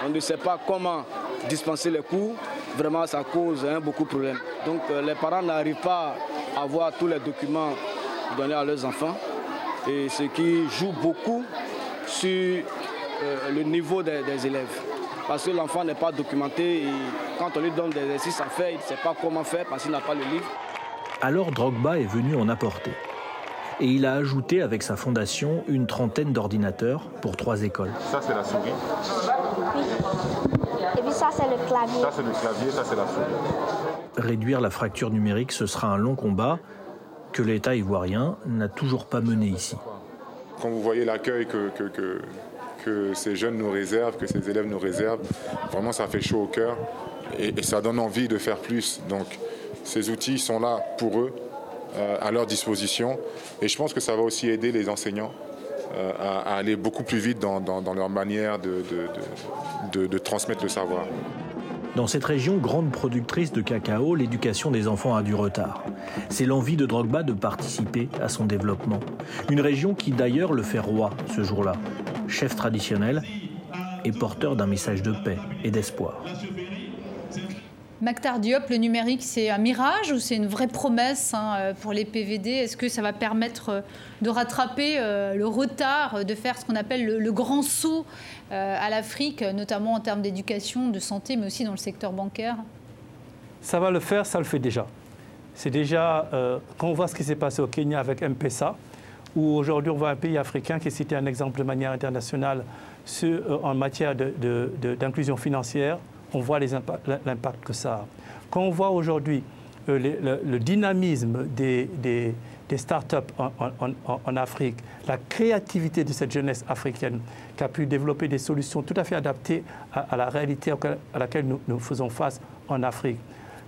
on ne sait pas comment dispenser les cours. Vraiment, ça cause hein, beaucoup de problèmes. Donc euh, les parents n'arrivent pas avoir tous les documents donnés à leurs enfants. Et ce qui joue beaucoup sur euh, le niveau des, élèves. Parce que l'enfant n'est pas documenté et quand on lui donne des exercices à faire, il ne sait pas comment faire parce qu'il n'a pas le livre. Alors Drogba est venu en apporter. Et il a ajouté avec sa fondation une trentaine d'ordinateurs pour trois écoles. Ça, c'est la souris. Oui. Et puis ça, c'est le clavier. Ça, c'est le clavier, ça, c'est la souris réduire la fracture numérique, ce sera un long combat que l'État ivoirien n'a toujours pas mené ici. Quand vous voyez l'accueil que, ces jeunes nous réservent, que ces élèves nous réservent, vraiment ça fait chaud au cœur et, ça donne envie de faire plus. Donc ces outils sont là pour eux, euh, à leur disposition et je pense que ça va aussi aider les enseignants euh, à, aller beaucoup plus vite dans, leur manière de transmettre le savoir. Dans cette région grande productrice de cacao, l'éducation des enfants a du retard. C'est l'envie de Drogba de participer à son développement. Une région qui d'ailleurs le fait roi ce jour-là. Chef traditionnel et porteur d'un message de paix et d'espoir. Mactar Diop, le numérique, c'est un mirage ou c'est une vraie promesse hein, euh, pour les PVD Est-ce que ça va permettre euh, de rattraper euh, le retard, de faire ce qu'on appelle le, grand saut à l'Afrique, notamment en termes d'éducation, de santé, mais aussi dans le secteur bancaire? Ça va le faire, ça le fait déjà. C'est déjà, quand on voit ce qui s'est passé au Kenya avec M-Pesa, où aujourd'hui on voit un pays africain qui est cité un exemple de manière internationale en matière d'inclusion financière, on voit l'impact que ça a. Quand on voit aujourd'hui euh, le, dynamisme des, des, des start-up en, Afrique, la créativité de cette jeunesse africaine qui a pu développer des solutions tout à fait adaptées à, la réalité à laquelle nous, nous, faisons face en Afrique.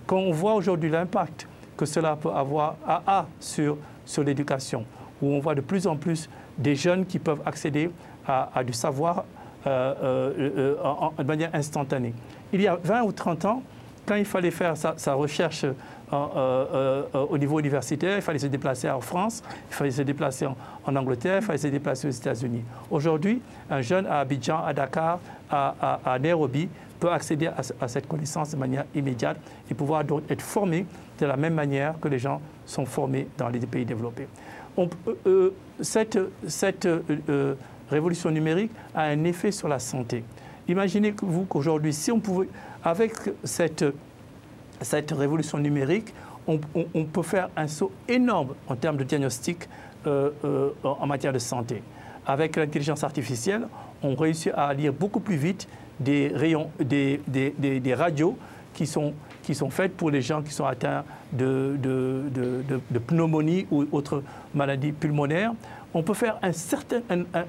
Quand on voit aujourd'hui l'impact que cela peut avoir à, sur, sur l'éducation, où on voit de plus en plus des jeunes qui peuvent accéder à, du savoir euh, euh, de manière instantanée il y a 20 ou 30 ans, quand il fallait faire sa, recherche au niveau universitaire, il fallait se déplacer en France, il fallait se déplacer en, Angleterre, il fallait se déplacer aux États-Unis. Aujourd'hui, un jeune à Abidjan, à Dakar, à, Nairobi peut accéder à, cette connaissance de manière immédiate et pouvoir donc être formé de la même manière que les gens sont formés dans les pays développés. cette révolution numérique a un effet sur la santé. Imaginez-vous qu'aujourd'hui, si on pouvait, avec cette, cette révolution numérique, on, peut faire un saut énorme en termes de diagnostic euh, euh, en matière de santé. Avec l'intelligence artificielle, on réussit à lire beaucoup plus vite des, rayons, des, des, des, radios qui sont, qui sont faites pour les gens qui sont atteints de, de, de pneumonie ou autres maladies pulmonaires on peut faire un, certain,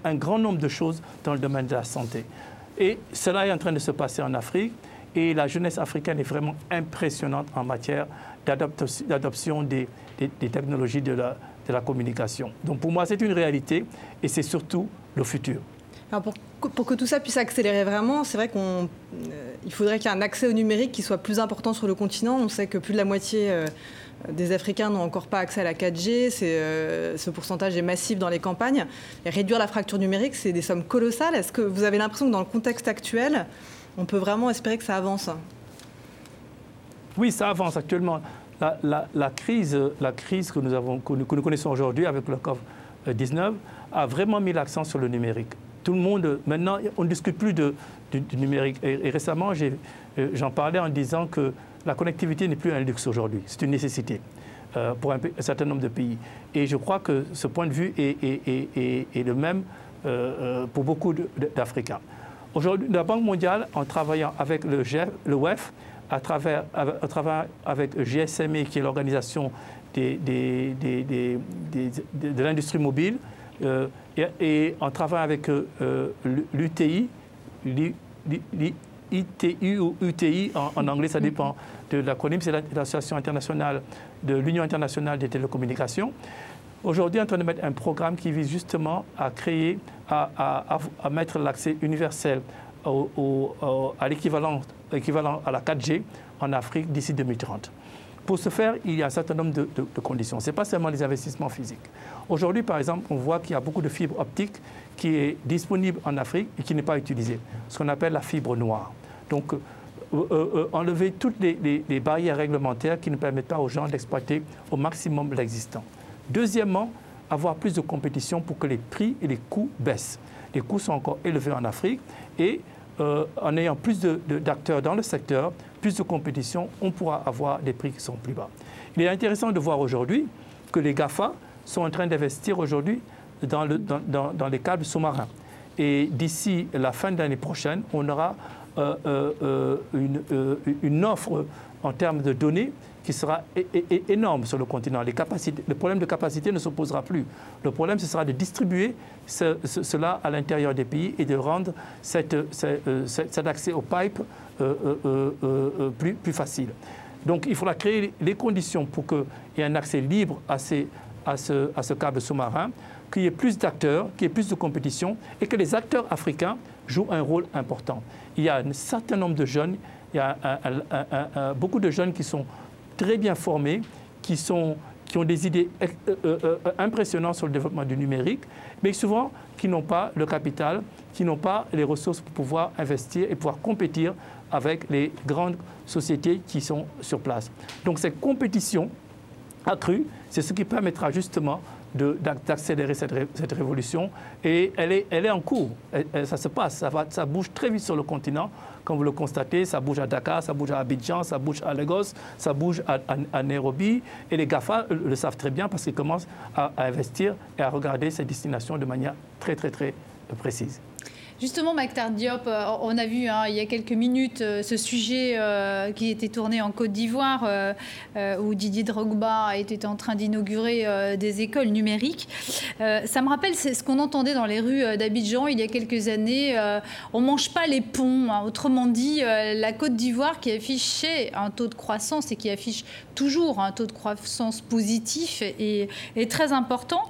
un, grand nombre de choses dans le domaine de la santé. Et cela est en train de se passer en Afrique. Et la jeunesse africaine est vraiment impressionnante en matière d'adoption des, technologies de la, communication. Donc pour moi, c'est une réalité et c'est surtout le futur. pour, pour, que tout ça puisse accélérer vraiment, c'est vrai qu'il euh, faudrait qu'il y ait un accès au numérique qui soit plus important sur le continent. On sait que plus de la moitié euh, des Africains n'ont encore pas accès à la 4G, euh, ce pourcentage est massif dans les campagnes. Et réduire la fracture numérique, c'est des sommes colossales. Est-ce que vous avez l'impression que dans le contexte actuel, on peut vraiment espérer que ça avance? Oui, ça avance actuellement. La, crise, la crise que, nous avons, que nous, connaissons aujourd'hui avec le COVID-19 a vraiment mis l'accent sur le numérique. Tout le monde, maintenant, on ne discute plus de, du, numérique. Et, récemment, euh, j'en parlais en disant que la connectivité n'est plus un luxe aujourd'hui, c'est une nécessité euh, pour un, certain nombre de pays. Et je crois que ce point de vue est, le même euh, euh, pour beaucoup d'Africains. Aujourd'hui, la Banque mondiale, en travaillant avec le, le WEF, à travers, avec GSME, qui est l'organisation de l'industrie mobile, et, en travaillant avec l'UTI, ITU ou UTI, en, anglais, ça dépend de l'acronyme, c'est l'Association internationale de l'Union internationale des télécommunications. Aujourd'hui, on est en train de mettre un programme qui vise justement à créer, à, mettre l'accès universel à l'équivalent équivalent à la 4G en Afrique d'ici 2030. Pour ce faire, il y a un certain nombre de, de conditions. Ce n'est pas seulement les investissements physiques. Aujourd'hui, par exemple, on voit qu'il y a beaucoup de fibres optiques qui est disponible en Afrique et qui n'est pas utilisée, ce qu'on appelle la fibre noire. Donc, euh, euh, euh, enlever toutes les, barrières réglementaires qui ne permettent pas aux gens d'exploiter au maximum l'existant. Deuxièmement, avoir plus de compétition pour que les prix et les coûts baissent. Les coûts sont encore élevés en Afrique et en ayant plus d'acteurs dans le secteur, plus de compétition, on pourra avoir des prix qui sont plus bas. Il est intéressant de voir aujourd'hui que les GAFA sont en train d'investir aujourd'hui dans, les câbles sous-marins. Et d'ici la fin de l'année prochaine, on aura une, une, offre en termes de données qui sera énorme sur le continent. Le problème de capacité ne se posera plus. Le problème, ce sera de distribuer cela à l'intérieur des pays et de rendre cet accès aux pipes plus, facile. Donc il faudra créer les conditions pour qu'il y ait un accès libre à ce câble sous-marin, qu'il y ait plus d'acteurs, qu'il y ait plus de compétition et que les acteurs africains jouent un rôle important il y a un certain nombre de jeunes, il y a beaucoup de jeunes qui sont très bien formés, qui, qui ont des idées euh, euh, euh, impressionnantes sur le développement du numérique, mais souvent qui n'ont pas le capital, qui n'ont pas les ressources pour pouvoir investir et pouvoir compétir avec les grandes sociétés qui sont sur place. Donc cette compétition accrue, c'est ce qui permettra justement d'accélérer cette, cette, révolution. Et elle est, elle est en cours. ça se passe. Ça, va, ça bouge très vite sur le continent. Comme vous le constatez, ça bouge à Dakar, ça bouge à Abidjan, ça bouge à Lagos, ça bouge à, Nairobi. Et les GAFA le savent très bien parce qu'ils commencent à, à investir et à regarder ces destinations de manière très, très, très précise. Justement, Maktar Diop, euh, on a vu hein, il y a quelques minutes euh, ce sujet euh, qui était tourné en Côte d'Ivoire, où Didier Drogba était en train d'inaugurer des écoles numériques. ça me rappelle ce qu'on entendait dans les rues d'Abidjan il y a quelques années. on ne mange pas les ponts. Hein. Autrement dit, la Côte d'Ivoire qui affichait un taux de croissance et qui affiche toujours un taux de croissance positif est, est très important.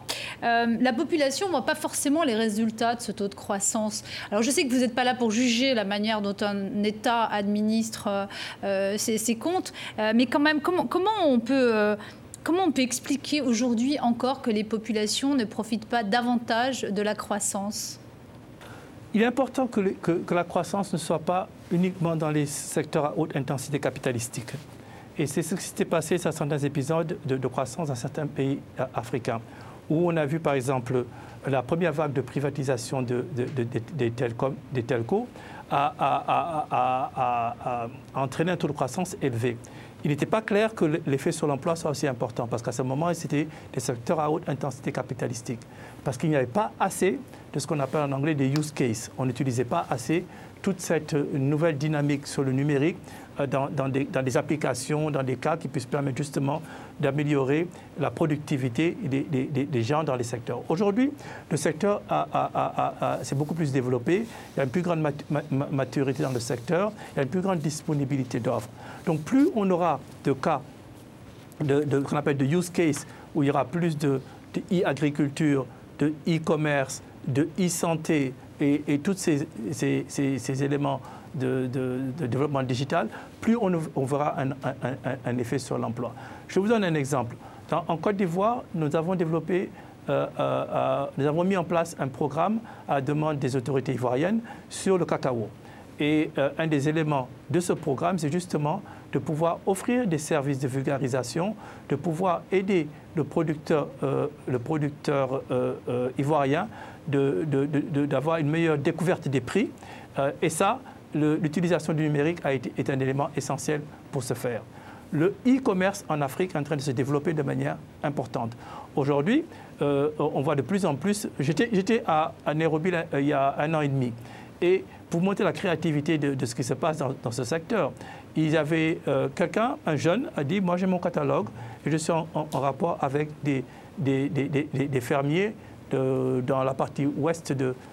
la population ne voit pas forcément les résultats de ce taux de croissance. Alors je sais que vous n'êtes pas là pour juger la manière dont un État administre ses, comptes, mais quand même, comment, on peut... Expliquer aujourd'hui encore que les populations ne profitent pas davantage de la croissance? Il est important que, la croissance ne soit pas uniquement dans les secteurs à haute intensité capitalistique. Et c'est ce qui s'était passé sur certains épisodes de, croissance dans certains pays euh, africains, où on a vu par exemple la première vague de privatisation de, des, telcos a, a, entraîné un taux de croissance élevé il n'était pas clair que l'effet sur l'emploi soit aussi important, parce qu'à ce moment, c'était des secteurs à haute intensité capitalistique, parce qu'il n'y avait pas assez de ce qu'on appelle en anglais des use cases. On n'utilisait pas assez toute cette nouvelle dynamique sur le numérique euh, dans, des, applications, dans des cas qui puissent permettre justement d'améliorer la productivité des, gens dans les secteurs. Aujourd'hui, le secteur s'est beaucoup plus développé, il y a une plus grande maturité dans le secteur, il y a une plus grande disponibilité d'offres. Donc plus on aura de cas de, qu'on appelle de use case, où il y aura plus de e-agriculture, de e-commerce, de e-santé et, tous ces éléments de, développement digital, plus on, verra un, effet sur l'emploi. Je vous donne un exemple. en Côte d'Ivoire, nous avons développé, euh, euh, euh, nous avons mis en place un programme à demande des autorités ivoiriennes sur le cacao. Et un des éléments de ce programme, c'est justement de pouvoir offrir des services de vulgarisation, de pouvoir aider le producteur ivoirien d'avoir une meilleure découverte des prix. et ça, l'utilisation du numérique est un élément essentiel pour ce faire. Le e-commerce en Afrique est en train de se développer de manière importante. Aujourd'hui, euh, on voit de plus en plus. J'étais à, Nairobi euh, il y a un an et demi. Et pour montrer la créativité de, ce qui se passe dans, ce secteur, il y avait euh, quelqu'un, un jeune, a dit Moi j'ai mon catalogue et je suis en, rapport avec des, fermiers dans la partie ouest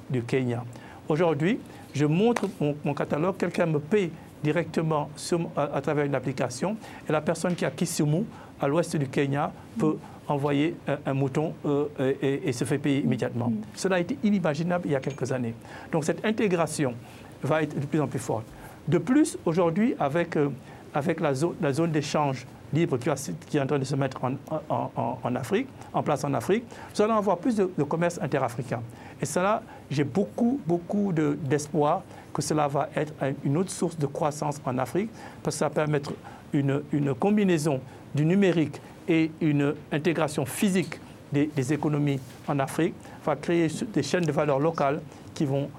du Kenya. Aujourd'hui, je montre mon, catalogue, quelqu'un me paye directement à, travers une application et la personne qui a Kisumu, à l'ouest du Kenya, peut envoyer un, mouton euh, et, se fait payer immédiatement. Mm. Cela a été inimaginable il y a quelques années. Donc cette intégration va être de plus en plus forte. De plus, aujourd'hui, avec, euh, avec la, zone, la zone d'échange libre qui, qui, est en train de se mettre en, en, Afrique, en place en Afrique, nous allons avoir plus de, de commerce interafricain. Et cela, j'ai beaucoup, beaucoup d'espoir que cela va être une autre source de croissance en Afrique, parce que ça va permettre une, combinaison du numérique et une intégration physique des, économies en Afrique, va créer des chaînes de valeur locales qui vont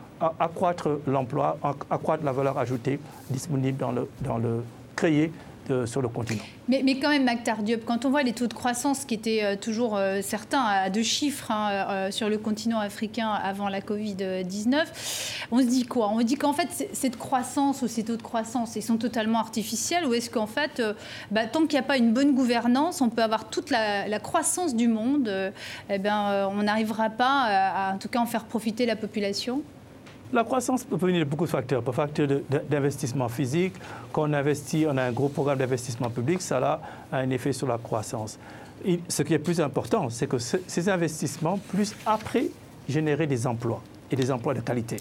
accroître l'emploi, accroître la valeur ajoutée disponible dans le, dans le créer sur le continent. Mais, quand même, Mactar Diop, quand on voit les taux de croissance qui étaient euh, toujours euh, certains à deux chiffres hein, euh, sur le continent africain avant la Covid-19, on se dit quoi? On se dit qu'en fait, cette croissance ou ces taux de croissance, ils sont totalement artificiels ou est-ce qu'en fait, bah, tant qu'il n'y a pas une bonne gouvernance, on peut avoir toute la, croissance du monde, eh ben, on n'arrivera pas à, en tout cas, en faire profiter la population? La croissance peut venir de beaucoup de facteurs. Par facteur d'investissement physique, quand on investit, on a un gros programme d'investissement public, ça a un effet sur la croissance. ce qui est plus important, c'est que ces investissements, plus après, générer des emplois et des emplois de qualité.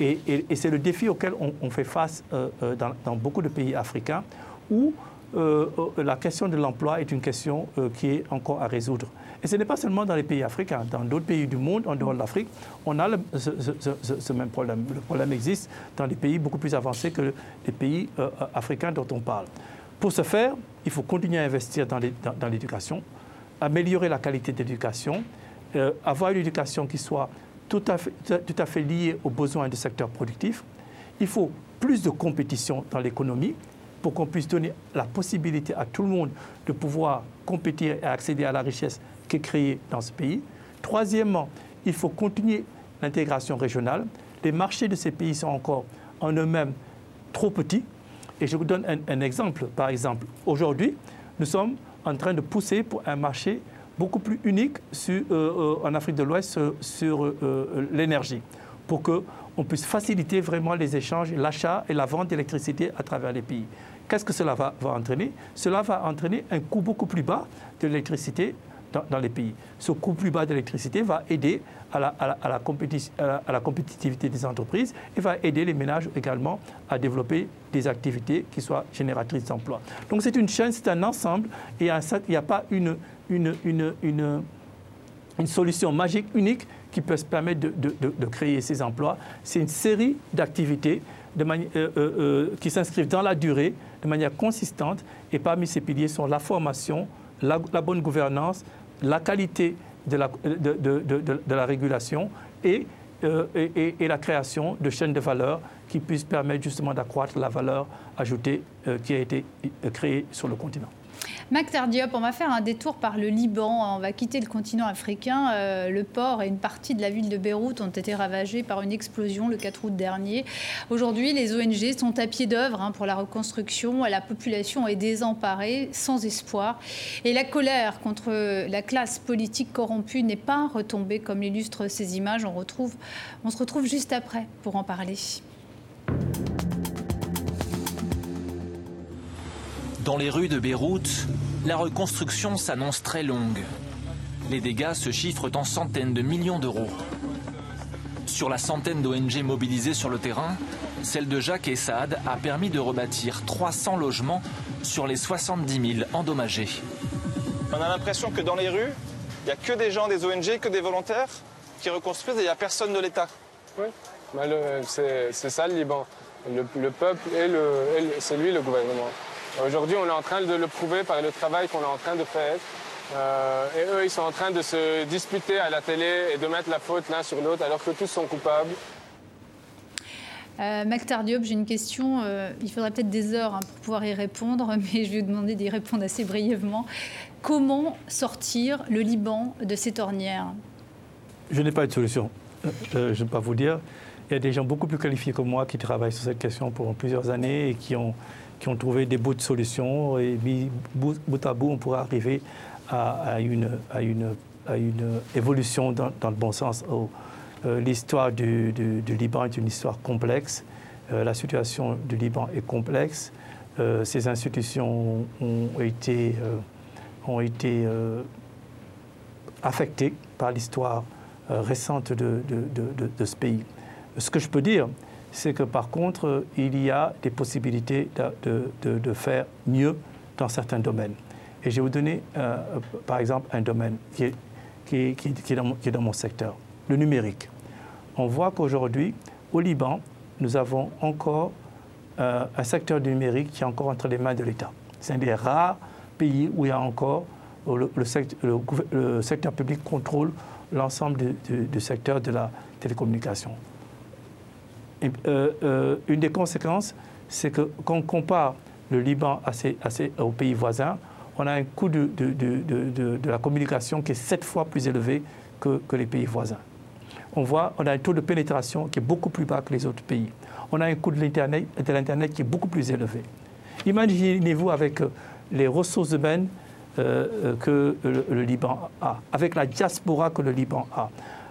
Et, c'est le défi auquel on, fait face euh, euh, dans, beaucoup de pays africains où euh, la question de l'emploi est une question qui est encore à résoudre. Et ce n'est pas seulement dans les pays africains. Dans d'autres pays du monde, en dehors de l'Afrique, on a ce, même problème. Le problème existe dans des pays beaucoup plus avancés que les pays euh, euh, africains dont on parle. Pour ce faire, il faut continuer à investir dans l'éducation, améliorer la qualité d'éducation, euh, avoir une éducation qui soit tout à fait liée aux besoins du secteur productif. Il faut plus de compétition dans l'économie pour qu'on puisse donner la possibilité à tout le monde de pouvoir compétir et accéder à la richesse qui est créé dans ce pays. Troisièmement, il faut continuer l'intégration régionale. Les marchés de ces pays sont encore en eux-mêmes trop petits. Et je vous donne un, exemple. Par exemple, aujourd'hui, nous sommes en train de pousser pour un marché beaucoup plus unique euh, euh, en Afrique de l'Ouest sur, euh, l'énergie, pour qu'on puisse faciliter vraiment les échanges, l'achat et la vente d'électricité à travers les pays. Qu'est-ce que cela va, entraîner? Cela va entraîner un coût beaucoup plus bas de l'électricité dans, les pays. Ce coût plus bas d'électricité va aider à la, compétitivité des entreprises et va aider les ménages également à développer des activités qui soient génératrices d'emplois. Donc c'est une chaîne, c'est un ensemble et il n'y a pas une, solution magique unique qui peut se permettre de, de, de créer ces emplois. C'est une série d'activités euh, euh, euh, qui s'inscrivent dans la durée de manière consistante. Et parmi ces piliers sont la formation, la, bonne gouvernance, la qualité de la, de, la régulation et, la création de chaînes de valeur qui puissent permettre justement d'accroître la valeur ajoutée qui a été créée sur le continent. Mac Diop, on va faire un détour par le Liban. On va quitter le continent africain. Euh, le port et une partie de la ville de Beyrouth ont été ravagés par une explosion le 4 août dernier. Aujourd'hui, les ONG sont à pied d'œuvre hein, pour la reconstruction. La population est désemparée, sans espoir. Et la colère contre la classe politique corrompue n'est pas retombée, comme l'illustrent ces images. On se retrouve juste après pour en parler. Dans les rues de Beyrouth, la reconstruction s'annonce très longue. Les dégâts se chiffrent en centaines de millions d'euros. Sur la centaine d'ONG mobilisées sur le terrain, celle de Jacques et Saad a permis de rebâtir 300 logements sur les 70 000 endommagés. On a l'impression que dans les rues, il n'y a que des gens des ONG, que des volontaires qui reconstruisent et il n'y a personne de l'État. Oui, bah, c'est ça le Liban. Le, peuple et, c'est lui le gouvernement. Aujourd'hui, on est en train de le prouver par le travail qu'on est en train de faire. Euh, et eux, ils sont en train de se disputer à la télé et de mettre la faute l'un sur l'autre alors que tous sont coupables. Euh, Mac Tardiop, j'ai une question. Euh, il faudrait peut-être des heures hein, pour pouvoir y répondre, mais je vais vous demander d'y répondre assez brièvement. Comment sortir le Liban de cette ornière Je n'ai pas de solution. Euh, je ne vais pas vous dire. Il y a des gens beaucoup plus qualifiés que moi qui travaillent sur cette question pour plusieurs années et qui ont qui ont trouvé des bouts de solutions et bout, à bout, on pourrait arriver à, une, à, une, à une, évolution dans, le bon sens. Euh, l'histoire du, Liban est une histoire complexe. Euh, la situation du Liban est complexe. Euh, ces institutions ont été, ont été affectées par l'histoire récente de, de, ce pays. Ce que je peux dire, c'est que par contre, il y a des possibilités de, faire mieux dans certains domaines. Et je vais vous donner, euh, par exemple, un domaine qui est, qui, qui, est dans, mon secteur, le numérique. On voit qu'aujourd'hui, au Liban, nous avons encore euh, un secteur du numérique qui est encore entre les mains de l'État. C'est un des rares pays où il y a encore le secteur, public contrôle l'ensemble du secteur de la télécommunication. Euh, euh, une des conséquences, c'est que quand on compare le Liban aux pays voisins, on a un coût de, la communication qui est sept fois plus élevé que, les pays voisins. On voit, on a un taux de pénétration qui est beaucoup plus bas que les autres pays. On a un coût de l'Internet qui est beaucoup plus élevé. Imaginez-vous avec euh, les ressources humaines que le, Liban a, avec la diaspora que le Liban a,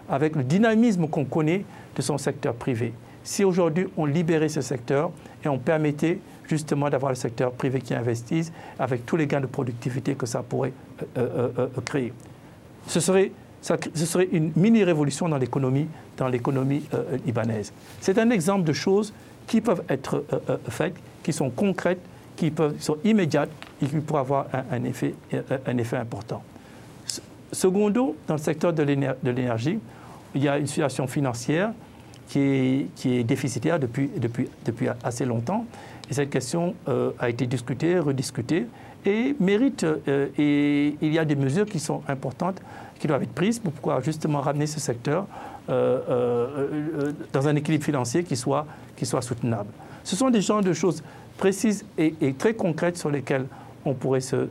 avec le dynamisme qu'on connaît de son secteur privé si aujourd'hui on libérait ce secteur et on permettait justement d'avoir le secteur privé qui investisse avec tous les gains de productivité que ça pourrait euh, euh, euh, créer. Ce serait, une mini-révolution dans l'économie, dans libanaise. C'est un exemple de choses qui peuvent être faites, qui sont concrètes, qui, sont immédiates et qui pourraient avoir un effet important. Secondo, dans le secteur de l'énergie, il y a une situation financière qui est, déficitaire depuis, assez longtemps. Et cette question euh, a été discutée, rediscutée et mérite, euh, et il y a des mesures qui sont importantes qui doivent être prises pour pouvoir justement ramener ce secteur euh, dans un équilibre financier qui soit, soutenable. Ce sont des genres de choses précises et, très concrètes sur lesquelles on pourrait se,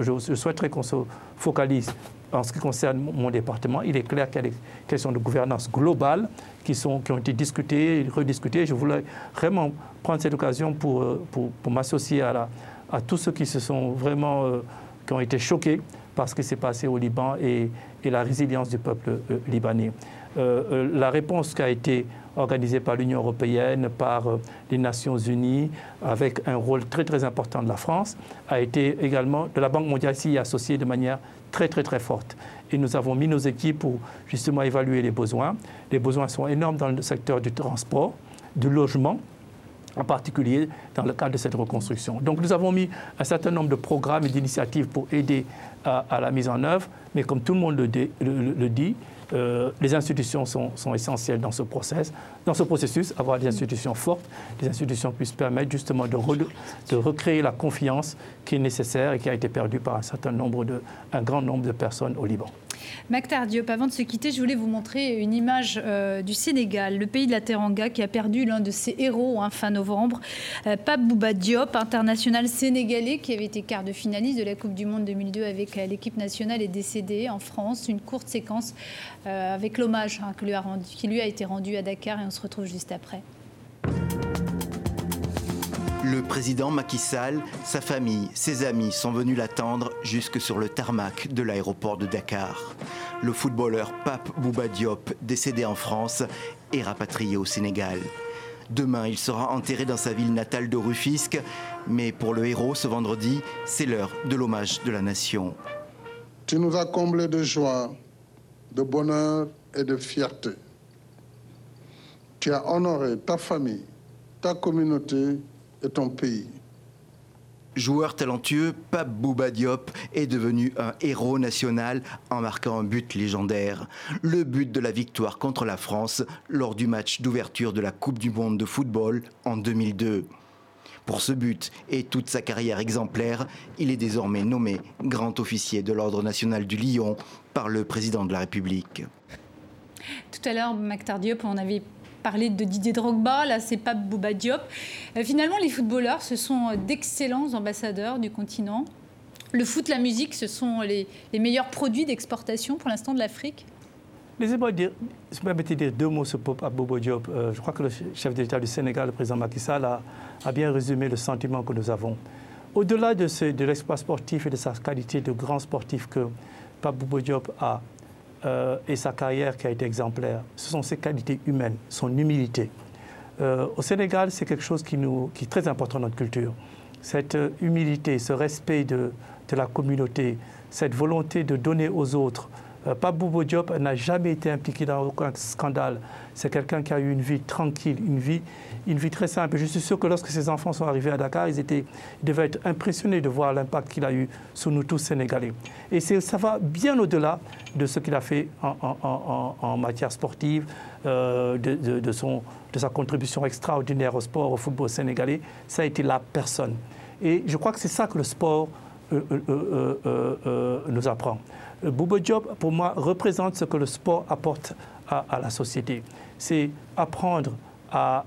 je souhaiterais qu'on se focalise en ce qui concerne mon département, il est clair qu'il y a des questions de gouvernance globale qui, sont, qui ont été discutées, rediscutées. Je voulais vraiment prendre cette occasion pour, euh, pour, m'associer à, à, tous ceux qui se sont vraiment, euh, qui ont été choqués par ce qui s'est passé au Liban et, et, la résilience du peuple euh, libanais. la réponse qui a été organisée par l'Union européenne, par les Nations unies, avec un rôle très très important de la France, a été également, de la Banque mondiale s'y associée de manière très très très forte. Et nous avons mis nos équipes pour justement évaluer les besoins. Les besoins sont énormes dans le secteur du transport, du logement, en particulier dans le cadre de cette reconstruction. Donc nous avons mis un certain nombre de programmes et d'initiatives pour aider à, la mise en œuvre, mais comme tout le monde le dit, euh, les institutions sont, essentielles dans ce processus. Avoir des institutions fortes, des institutions qui puissent permettre justement de, de, recréer la confiance qui est nécessaire et qui a été perdue par un certain nombre de, un grand nombre de personnes au Liban. Mactar Diop, avant de se quitter, je voulais vous montrer une image euh, du Sénégal, le pays de la Teranga, qui a perdu l'un de ses héros hein, fin novembre, euh, Pape Bouba Diop, international sénégalais, qui avait été quart de finaliste de la Coupe du Monde 2002 avec euh, l'équipe nationale, est décédé en France. Une courte séquence avec l'hommage hein, qui lui a été rendu à Dakar et on se retrouve juste après. Le président Macky Sall, sa famille, ses amis sont venus l'attendre jusque sur le tarmac de l'aéroport de Dakar. Le footballeur Pape Bouba Diop, décédé en France, est rapatrié au Sénégal. Demain, il sera enterré dans sa ville natale de Rufisque, mais pour le héros, ce vendredi, c'est l'heure de l'hommage de la nation. Tu nous as comblés de joie, de bonheur et de fierté. Tu as honoré ta famille, ta communauté ton pays. Joueur talentueux, Pape Bouba Diop est devenu un héros national en marquant un but légendaire. Le but de la victoire contre la France lors du match d'ouverture de la Coupe du Monde de football en 2002. Pour ce but et toute sa carrière exemplaire, il est désormais nommé grand officier de l'Ordre national du Lion par le président de la République. Tout à l'heure, Mactar Diop, on avait parler de Didier Drogba, là c'est pas Bouba Diop. Euh, finalement, les footballeurs, ce sont d'excellents ambassadeurs du continent. Le foot, la musique, ce sont les, meilleurs produits d'exportation pour l'instant de l'Afrique Laissez-moi dire, permettez de dire deux mots sur Bobo Diop. Euh, je crois que le chef d'État du Sénégal, le président Macky Sall, a, bien résumé le sentiment que nous avons. Au-delà de, de l'exploit sportif et de sa qualité de grand sportif que Pape Bobo Diop a, euh, et sa carrière qui a été exemplaire, ce sont ses qualités humaines, son humilité. Euh, au Sénégal, c'est quelque chose qui, nous, qui est très important dans notre culture. Cette humilité, ce respect de la communauté, cette volonté de donner aux autres. Euh, Pape Diop n'a jamais été impliqué dans aucun scandale. C'est quelqu'un qui a eu une vie tranquille, une vie une vie très simple. Je suis sûr que lorsque ses enfants sont arrivés à Dakar, ils, étaient, devaient être impressionnés de voir l'impact qu'il a eu sur nous tous Sénégalais. Et ça va bien au-delà de ce qu'il a fait en, matière sportive, euh, de, son, de sa contribution extraordinaire au sport, au football sénégalais. Ça a été la personne. Et je crois que c'est ça que le sport euh, nous apprend. Bouba Diop, pour moi, représente ce que le sport apporte à, la société. C'est apprendre à,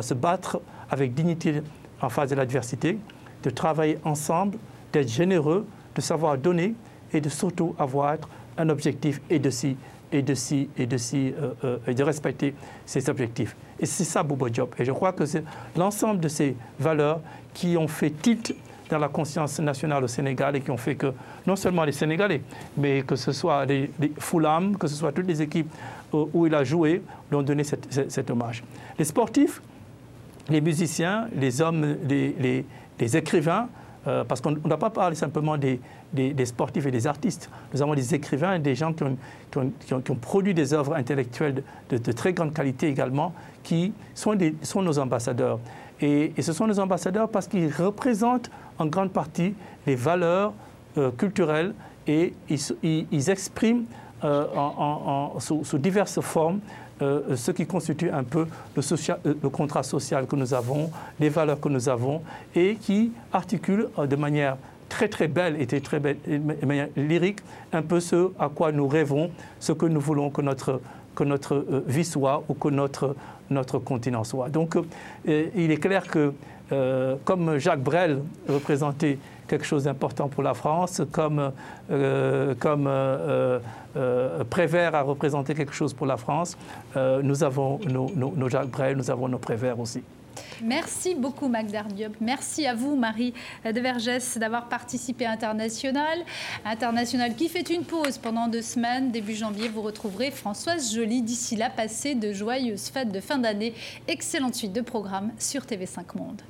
se battre avec dignité en face de l'adversité, de travailler ensemble, d'être généreux, de savoir donner et de surtout avoir un objectif et de si et de si et de si euh, euh, et de respecter ces objectifs. Et c'est ça Bobo Diop. Et je crois que c'est l'ensemble de ces valeurs qui ont fait tilt dans la conscience nationale au Sénégal et qui ont fait que non seulement les Sénégalais, mais que ce soit les, les Foulam, que ce soit toutes les équipes où il a joué lui ont donné cet hommage. Les sportifs, les musiciens, les hommes, les, écrivains, euh, parce qu'on doit pas parler simplement des, sportifs et des artistes. Nous avons des écrivains, des gens qui ont, produit des œuvres intellectuelles de, très grande qualité également, qui sont, sont nos ambassadeurs. Et, ce sont nos ambassadeurs parce qu'ils représentent en grande partie les valeurs euh, culturelles et ils expriment euh, sous, diverses formes euh, ce qui constitue un peu le, contrat social que nous avons, les valeurs que nous avons, et qui articule de manière très très belle et très belle, de manière lyrique un peu ce à quoi nous rêvons, ce que nous voulons que notre, que notre vie soit ou que notre, notre continent soit. Donc il est clair que, comme Jacques Brel représentait quelque chose d'important pour la France, comme, euh, comme euh, euh, Prévert a représenté quelque chose pour la France, nous avons nos, nos, Jacques Brel, nous avons nos Prévert aussi. Merci beaucoup, Magdar Diop. Merci à vous, Marie de Vergès, d'avoir participé à International. International qui fait une pause pendant deux semaines. Début janvier, vous retrouverez Françoise Joly. D'ici là, passez de joyeuses fêtes de fin d'année. Excellente suite de programmes sur TV5 Monde.